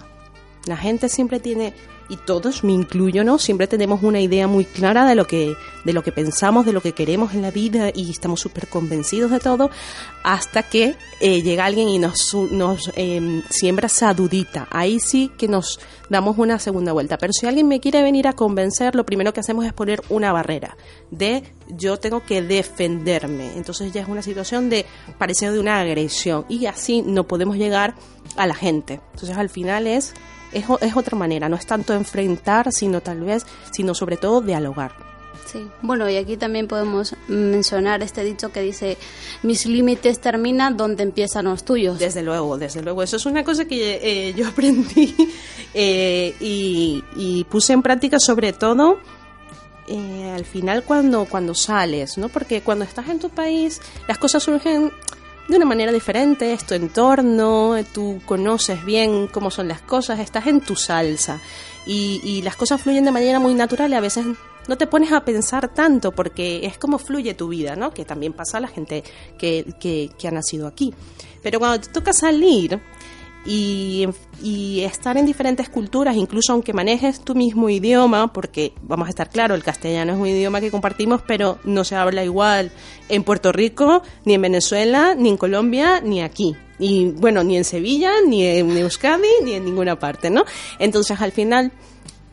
La gente siempre tiene y todos, me incluyo, ¿no? Siempre tenemos una idea muy clara de lo que, de lo que pensamos, de lo que queremos en la vida y estamos súper convencidos de todo, hasta que eh, llega alguien y nos, nos em, siembra esa dudita. Ahí sí que nos damos una segunda vuelta. Pero si alguien me quiere venir a convencer, lo primero que hacemos es poner una barrera de yo tengo que defenderme. Entonces ya es una situación de parecido de una agresión y así no podemos llegar a la gente. Entonces al final es es, es otra manera, no es tanto enfrentar, sino tal vez, sino sobre todo dialogar. Sí, bueno, y aquí también podemos mencionar este dicho que dice, mis límites terminan donde empiezan los tuyos. Desde luego, desde luego. Eso es una cosa que eh, yo aprendí eh, y, y, puse en práctica sobre todo eh, al final cuando, cuando sales, ¿no? Porque cuando estás en tu país, las cosas surgen de una manera diferente, es tu entorno, tú conoces bien cómo son las cosas, estás en tu salsa y, y las cosas fluyen de manera muy natural y a veces no te pones a pensar tanto porque es como fluye tu vida, ¿no? Que también pasa a la gente que, que, que ha nacido aquí. Pero cuando te toca salir, y, estar en diferentes culturas, incluso aunque manejes tu mismo idioma, porque vamos a estar claro, el castellano es un idioma que compartimos, pero no se habla igual en Puerto Rico, ni en Venezuela, ni en Colombia, ni aquí. Y bueno, ni en Sevilla, ni en Euskadi, ni en ninguna parte, ¿no? Entonces, al final,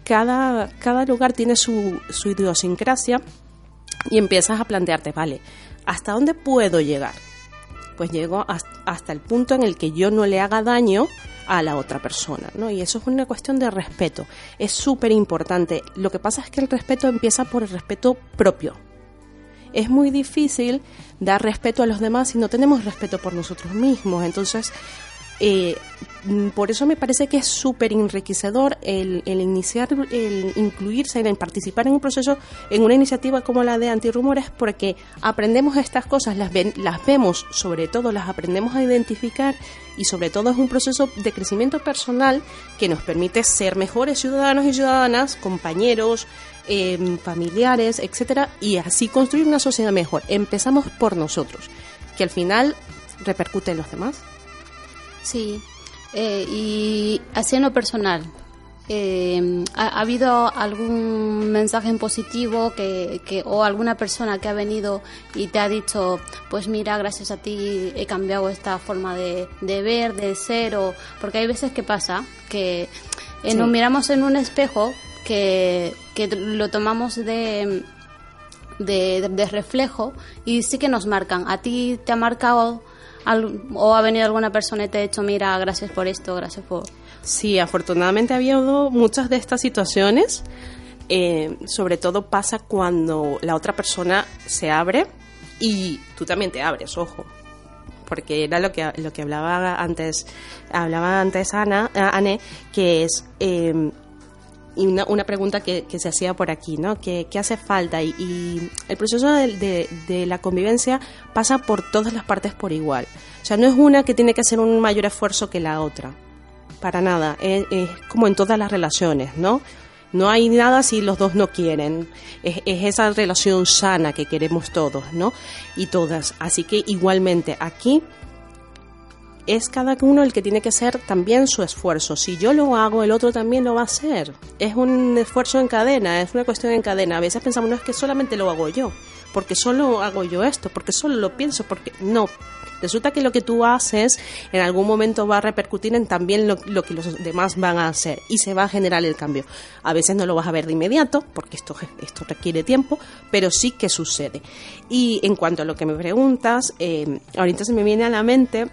cada, cada lugar tiene su, su idiosincrasia y empiezas a plantearte, vale, ¿hasta dónde puedo llegar? Pues llego hasta el punto en el que yo no le haga daño a la otra persona, ¿no? Y eso es una cuestión de respeto. Es súper importante. Lo que pasa es que el respeto empieza por el respeto propio. Es muy difícil dar respeto a los demás si no tenemos respeto por nosotros mismos. Entonces, eh, mm, por eso me parece que es súper enriquecedor el, iniciar, el incluirse, el participar en un proceso, en una iniciativa como la de Antirrumores, porque aprendemos estas cosas, las, las vemos, sobre todo las aprendemos a identificar y sobre todo es un proceso de crecimiento personal que nos permite ser mejores ciudadanos y ciudadanas, compañeros, em, familiares, etcétera, y así construir una sociedad mejor. Empezamos por nosotros, que al final repercute en los demás. Sí, eh, y haciendo personal, eh, ¿ha, habido algún mensaje en positivo que, que, o alguna persona que ha venido y te ha dicho, pues mira, gracias a ti he cambiado esta forma de, de ver, de ser, o porque hay veces que pasa que eh, nos miramos en un espejo que, que lo tomamos de, de, de, reflejo y sí que nos marcan. ¿A ti te ha marcado o ha venido alguna persona y te ha dicho, mira, gracias por esto, gracias por... Sí, afortunadamente ha habido muchas de estas situaciones. Eh, sobre todo pasa cuando la otra persona se abre y tú también te abres, ojo. Porque era lo que, lo que hablaba antes, hablaba antes Ana, Anne, que es eh, una, una, pregunta que, que, se hacía por aquí, ¿no? ¿Qué, qué hace falta? Y, y el proceso de, de, la convivencia pasa por todas las partes por igual. O sea, no es una que tiene que hacer un mayor esfuerzo que la otra para nada. Es, como en todas las relaciones, ¿no? No hay nada si los dos no quieren. Es, esa relación sana que queremos todos, ¿no? Y todas. Así que igualmente aquí es cada uno el que tiene que hacer también su esfuerzo. Si yo lo hago, el otro también lo va a hacer. Es un esfuerzo en cadena, es una cuestión en cadena. A veces pensamos, no es que solamente lo hago yo, porque solo hago yo esto, porque solo lo pienso, porque no. Resulta que lo que tú haces en algún momento va a repercutir en también lo, lo, que los demás van a hacer y se va a generar el cambio. A veces no lo vas a ver de inmediato, porque esto, esto requiere tiempo, pero sí que sucede. Y en cuanto a lo que me preguntas, eh, ahorita se me viene a la mente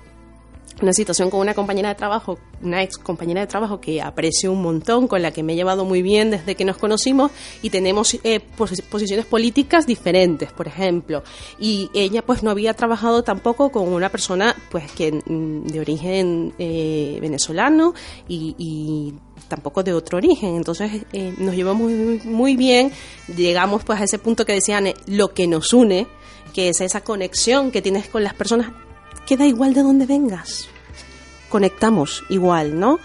una situación con una compañera de trabajo, una ex compañera de trabajo que aprecio un montón, con la que me he llevado muy bien desde que nos conocimos y tenemos eh, pos posiciones políticas diferentes, por ejemplo. Y ella pues no había trabajado tampoco con una persona pues que mm, de origen eh, venezolano y, y tampoco de otro origen. Entonces eh, nos llevamos muy, muy, bien, llegamos pues a ese punto que decían eh, lo que nos une, que es esa conexión que tienes con las personas queda igual de donde vengas. Conectamos igual, ¿no?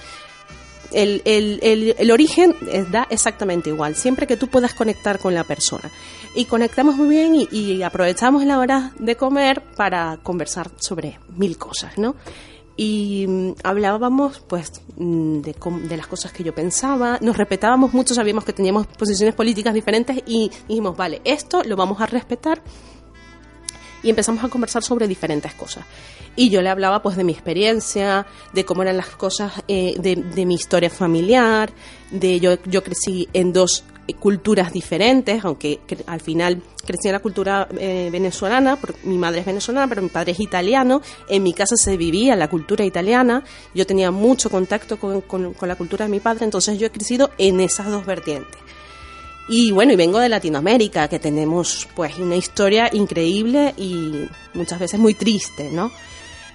El, el, el, origen da exactamente igual, siempre que tú puedas conectar con la persona. Y conectamos muy bien y, y aprovechamos la hora de comer para conversar sobre mil cosas, ¿no? y mm, hablábamos pues mm, de, de, las cosas que yo pensaba, nos respetábamos mucho, sabíamos que teníamos posiciones políticas diferentes y dijimos, vale, esto lo vamos a respetar y empezamos a conversar sobre diferentes cosas. Y yo le hablaba pues de mi experiencia, de cómo eran las cosas, eh, de, mi historia familiar, de yo, yo crecí en dos culturas diferentes, aunque al final crecí en la cultura eh, venezolana, porque mi madre es venezolana, pero mi padre es italiano, en mi casa se vivía la cultura italiana, yo tenía mucho contacto con, con, con la cultura de mi padre, entonces yo he crecido en esas dos vertientes. Y bueno, y vengo de Latinoamérica, que tenemos pues una historia increíble y muchas veces muy triste, ¿no?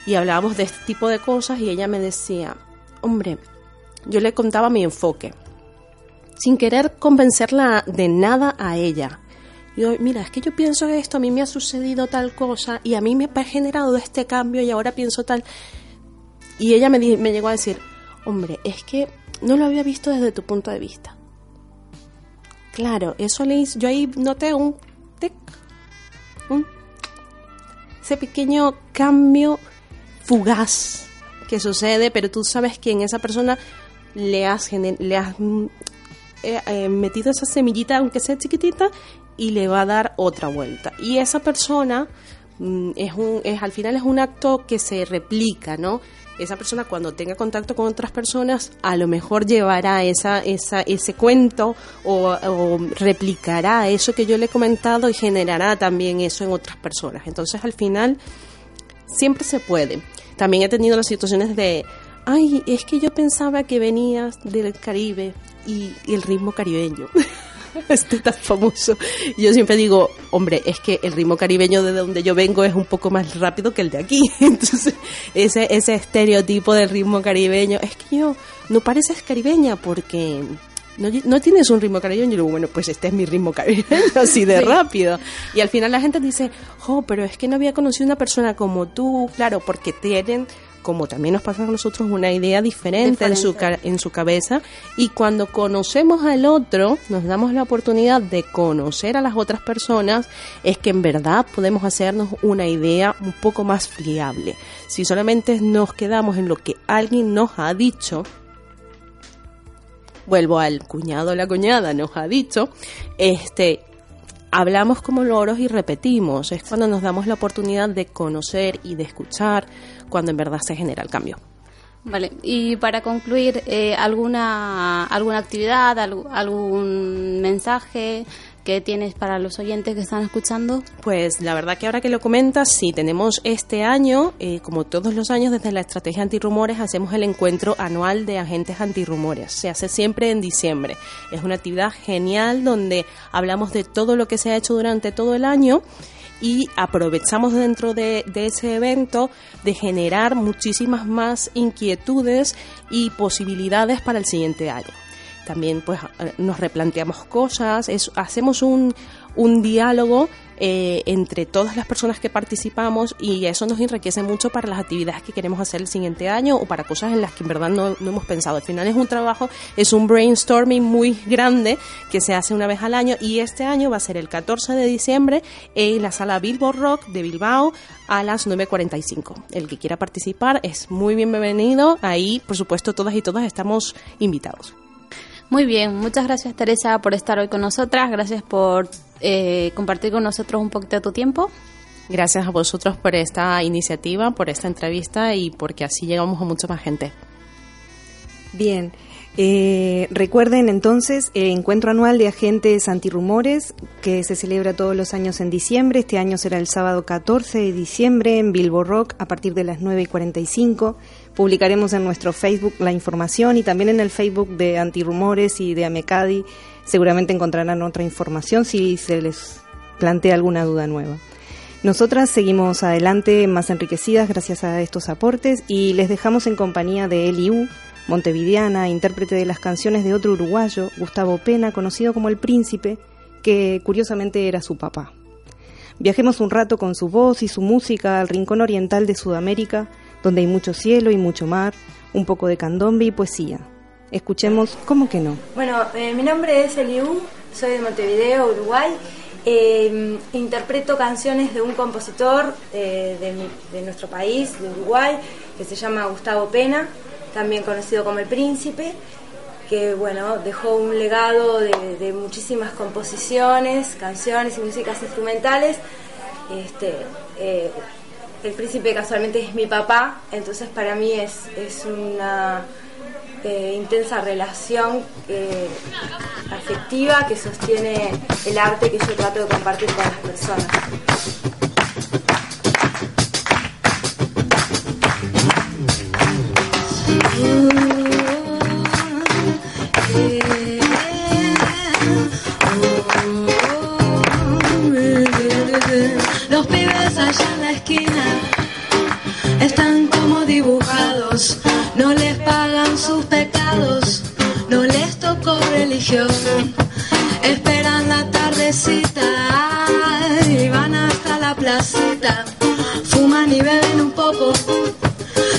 Y hablábamos de este tipo de cosas y ella me decía, hombre, yo le contaba mi enfoque, sin querer convencerla de nada a ella. Yo, mira, es que yo pienso esto, a mí me ha sucedido tal cosa y a mí me ha generado este cambio y ahora pienso tal. Y ella me, me llegó a decir, hombre, es que no lo había visto desde tu punto de vista Claro, eso le hizo, yo ahí noté un tic, un, ese pequeño cambio fugaz que sucede, pero tú sabes que en esa persona le has, le has eh, eh, metido esa semillita, aunque sea chiquitita, y le va a dar otra vuelta. Y esa persona mm, es un, es, al final es un acto que se replica, ¿no? Esa persona cuando tenga contacto con otras personas a lo mejor llevará esa, esa, ese cuento o, replicará eso que yo le he comentado y generará también eso en otras personas. Entonces al final siempre se puede. También he tenido las situaciones de, ay, es que yo pensaba que venías del Caribe y el ritmo caribeño. este tan famoso. Y yo siempre digo, hombre, es que el ritmo caribeño de donde yo vengo es un poco más rápido que el de aquí. Entonces, ese, ese estereotipo del ritmo caribeño, es que yo no pareces caribeña porque no, no, tienes un ritmo caribeño. Y digo, bueno, pues este es mi ritmo caribeño, así de sí. rápido. Y al final la gente dice, oh, pero es que no había conocido una persona como tú, claro, porque tienen como también nos pasa a nosotros, una idea diferente, diferente. En, su, en su cabeza. Y cuando conocemos al otro, nos damos la oportunidad de conocer a las otras personas, es que en verdad podemos hacernos una idea un poco más fiable. Si solamente nos quedamos en lo que alguien nos ha dicho, vuelvo al cuñado o la cuñada, nos ha dicho, este, hablamos como loros y repetimos. Es cuando nos damos la oportunidad de conocer y de escuchar cuando en verdad se genera el cambio. Vale, y para concluir, eh, ¿alguna, ¿alguna actividad, algún mensaje ¿Qué tienes para los oyentes que están escuchando? Pues la verdad que ahora que lo comentas, sí, tenemos este año, eh, como todos los años desde la estrategia antirrumores, hacemos el encuentro anual de agentes antirrumores. Se hace siempre en diciembre. Es una actividad genial donde hablamos de todo lo que se ha hecho durante todo el año y aprovechamos dentro de, de, ese evento de generar muchísimas más inquietudes y posibilidades para el siguiente año también pues eh, nos replanteamos cosas, hacemos un, un diálogo eh, entre todas las personas que participamos y eso nos enriquece mucho para las actividades que queremos hacer el siguiente año o para cosas en las que en verdad no, hemos pensado. Al final es un trabajo, es un brainstorming muy grande que se hace una vez al año y este año va a ser el 14 de diciembre en la sala Billboard Rock de Bilbao a las 9.45. El que quiera participar es muy bienvenido. Ahí, por supuesto, todas y todas estamos invitados. Muy bien, muchas gracias Teresa por estar hoy con nosotras, gracias por eh, compartir con nosotros un poquito de tu tiempo. Gracias a vosotros por esta iniciativa, por esta entrevista y porque así llegamos a mucha más gente. Bien, eh, recuerden entonces el encuentro anual de agentes antirrumores que se celebra todos los años en diciembre. Este año será el sábado 14 de diciembre en Bilbo Rock a partir de las 9 y 45. Publicaremos en nuestro Facebook la información y también en el Facebook de Antirrumores y de Amecadi. Seguramente encontrarán otra información si se les plantea alguna duda nueva. Nosotras seguimos adelante más enriquecidas gracias a estos aportes y les dejamos en compañía de Eliu, montevideana, intérprete de las canciones de otro uruguayo, Gustavo Pena, conocido como el Príncipe, que curiosamente era su papá. Viajemos un rato con su voz y su música al rincón oriental de Sudamérica donde hay mucho cielo y mucho mar, un poco de candombe y poesía. Escuchemos ¿Cómo que no? Bueno, eh, mi nombre es Eliú, soy de Montevideo, Uruguay. Eh, interpreto canciones de un compositor eh, de, nuestro país, de Uruguay, que se llama Gustavo Pena, también conocido como El Príncipe, que bueno, dejó un legado de, de muchísimas composiciones, canciones y músicas instrumentales. Este, el príncipe casualmente es mi papá, entonces para mí es, es una eh, intensa relación eh, afectiva que sostiene el arte que yo trato de compartir con las personas. Los allá en la esquina están como dibujados, no les pagan sus pecados, no les tocó religión, esperan la tardecita y van hasta la placita, fuman y beben un poco,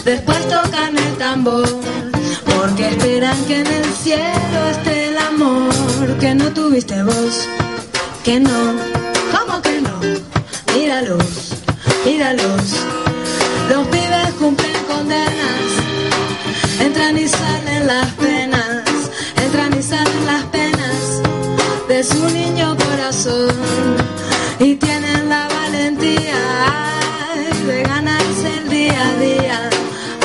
después tocan el tambor, porque esperan que en el cielo esté el amor que no tuviste vos, que no míralos, míralos. Los pibes cumplen condenas, entran y salen las penas, entran y salen las penas de su niño corazón. Y tienen la valentía de ganarse el día a día,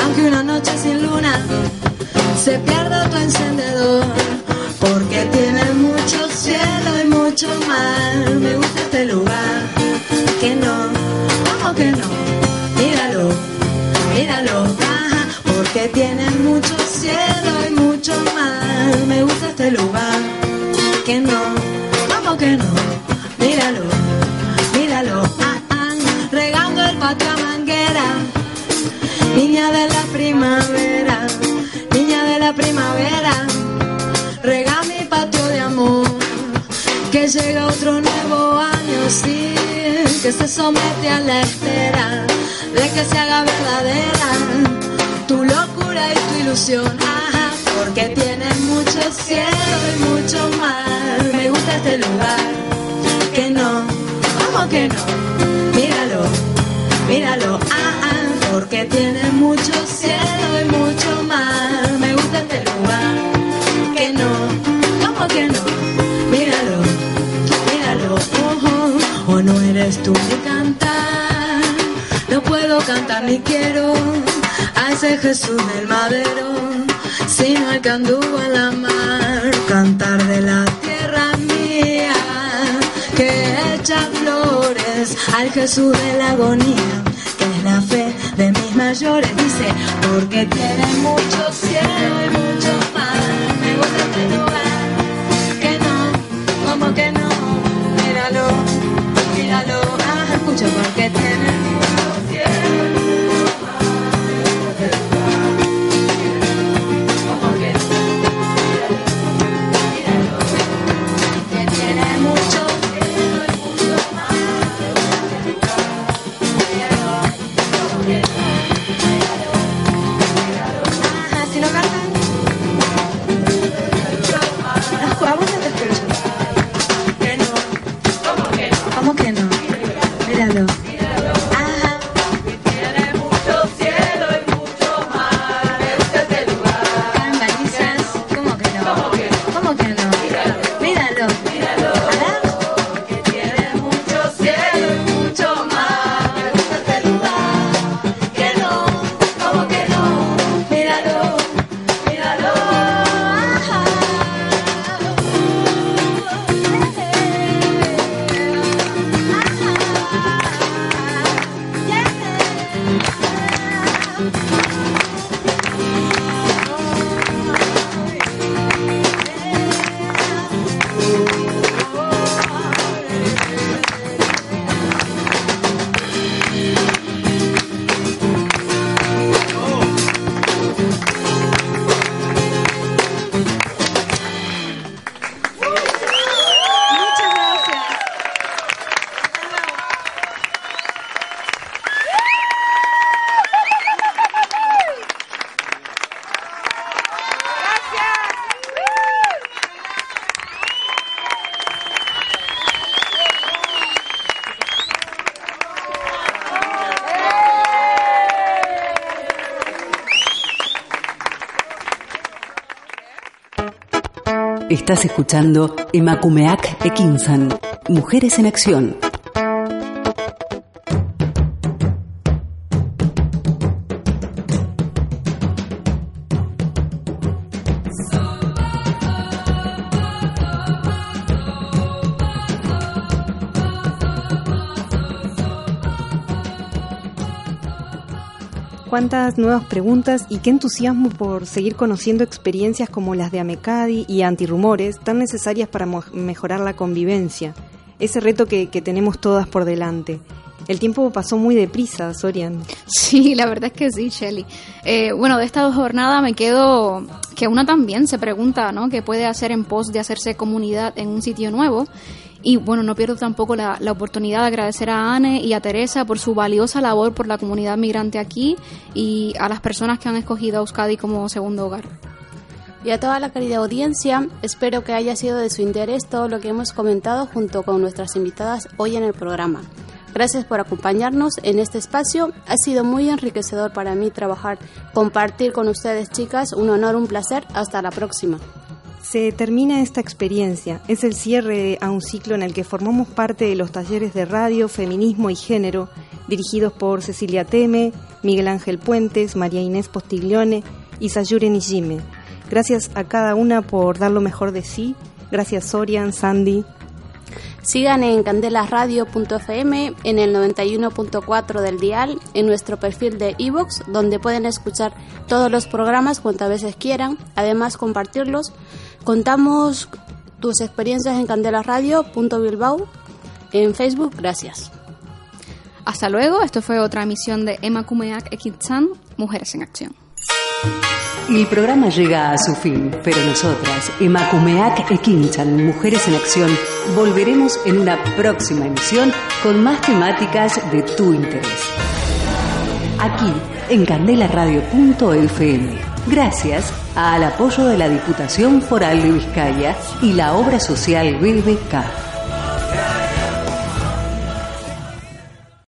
aunque una noche sin luna se pierda que no, ¿cómo que no? Míralo, míralo, ah, ah, regando el patio a manguera, niña de la primavera, niña de la primavera, rega mi patio de amor, que llega otro nuevo año, sí que se somete a la espera de que se haga verdadera tu locura y tu ilusión. tienes cielo y mucho mar. Me gusta este lugar. Que no, como que no. Míralo, míralo, ah, ah, porque tiene mucho cielo y mucho mar. Me gusta este lugar. Que no, como que no. Míralo, míralo, oh, oh. o no eres tú de cantar. No puedo cantar ni quiero a ese Jesús del madero sino el que anduvo en la mar, cantar de la tierra mía, que echa flores al Jesús de la agonía, que es la fe de mis mayores, dice, porque tiene mucho cielo y mucho mar, me gusta este lugar, que no, como que no, míralo, míralo, ah, escucho porque tiene Estás escuchando Emakumeak Ekinsan, Mujeres en Acción. Cuántas nuevas preguntas y qué entusiasmo por seguir conociendo experiencias como las de Amecadi y Antirrumores, tan necesarias para mejorar la convivencia. Ese reto que, que tenemos todas por delante. El tiempo pasó muy deprisa, Sorian. Sí, la verdad es que sí, Shelly. Eh, bueno, de esta jornada me quedo que una también se pregunta, ¿no? ¿Qué puede hacer en pos de hacerse comunidad en un sitio nuevo? Y bueno, no pierdo tampoco la, la oportunidad de agradecer a Anne y a Teresa por su valiosa labor por la comunidad migrante aquí y a las personas que han escogido a Euskadi como segundo hogar. Y a toda la querida audiencia, espero que haya sido de su interés todo lo que hemos comentado junto con nuestras invitadas hoy en el programa. Gracias por acompañarnos en este espacio. Ha sido muy enriquecedor para mí trabajar, compartir con ustedes, chicas. Un honor, un placer. Hasta la próxima. Se termina esta experiencia. Es el cierre a un ciclo en el que formamos parte de los talleres de radio, feminismo y género, dirigidos por Cecilia Teme, Miguel Ángel Puentes, María Inés Postiglione y Sayure Nijime. Gracias a cada una por dar lo mejor de sí. Gracias Sorian, Sandy. Sigan en candelasradio.fm, en el 91.4 del dial, en nuestro perfil de iVoox, donde pueden escuchar todos los programas cuantas veces quieran, además compartirlos. Contamos tus experiencias en candelasradio.bilbao en Facebook. Gracias. Hasta luego, esto fue otra emisión de Emma Kumeak Ekitsan, Mujeres en Acción. El programa llega a su fin, pero nosotras, Emakumeak Ekinchan, Mujeres en Acción, volveremos en una próxima emisión con más temáticas de tu interés. Aquí, en candelaradio.fm. Gracias al apoyo de la Diputación Foral de Vizcaya y la obra social BBK.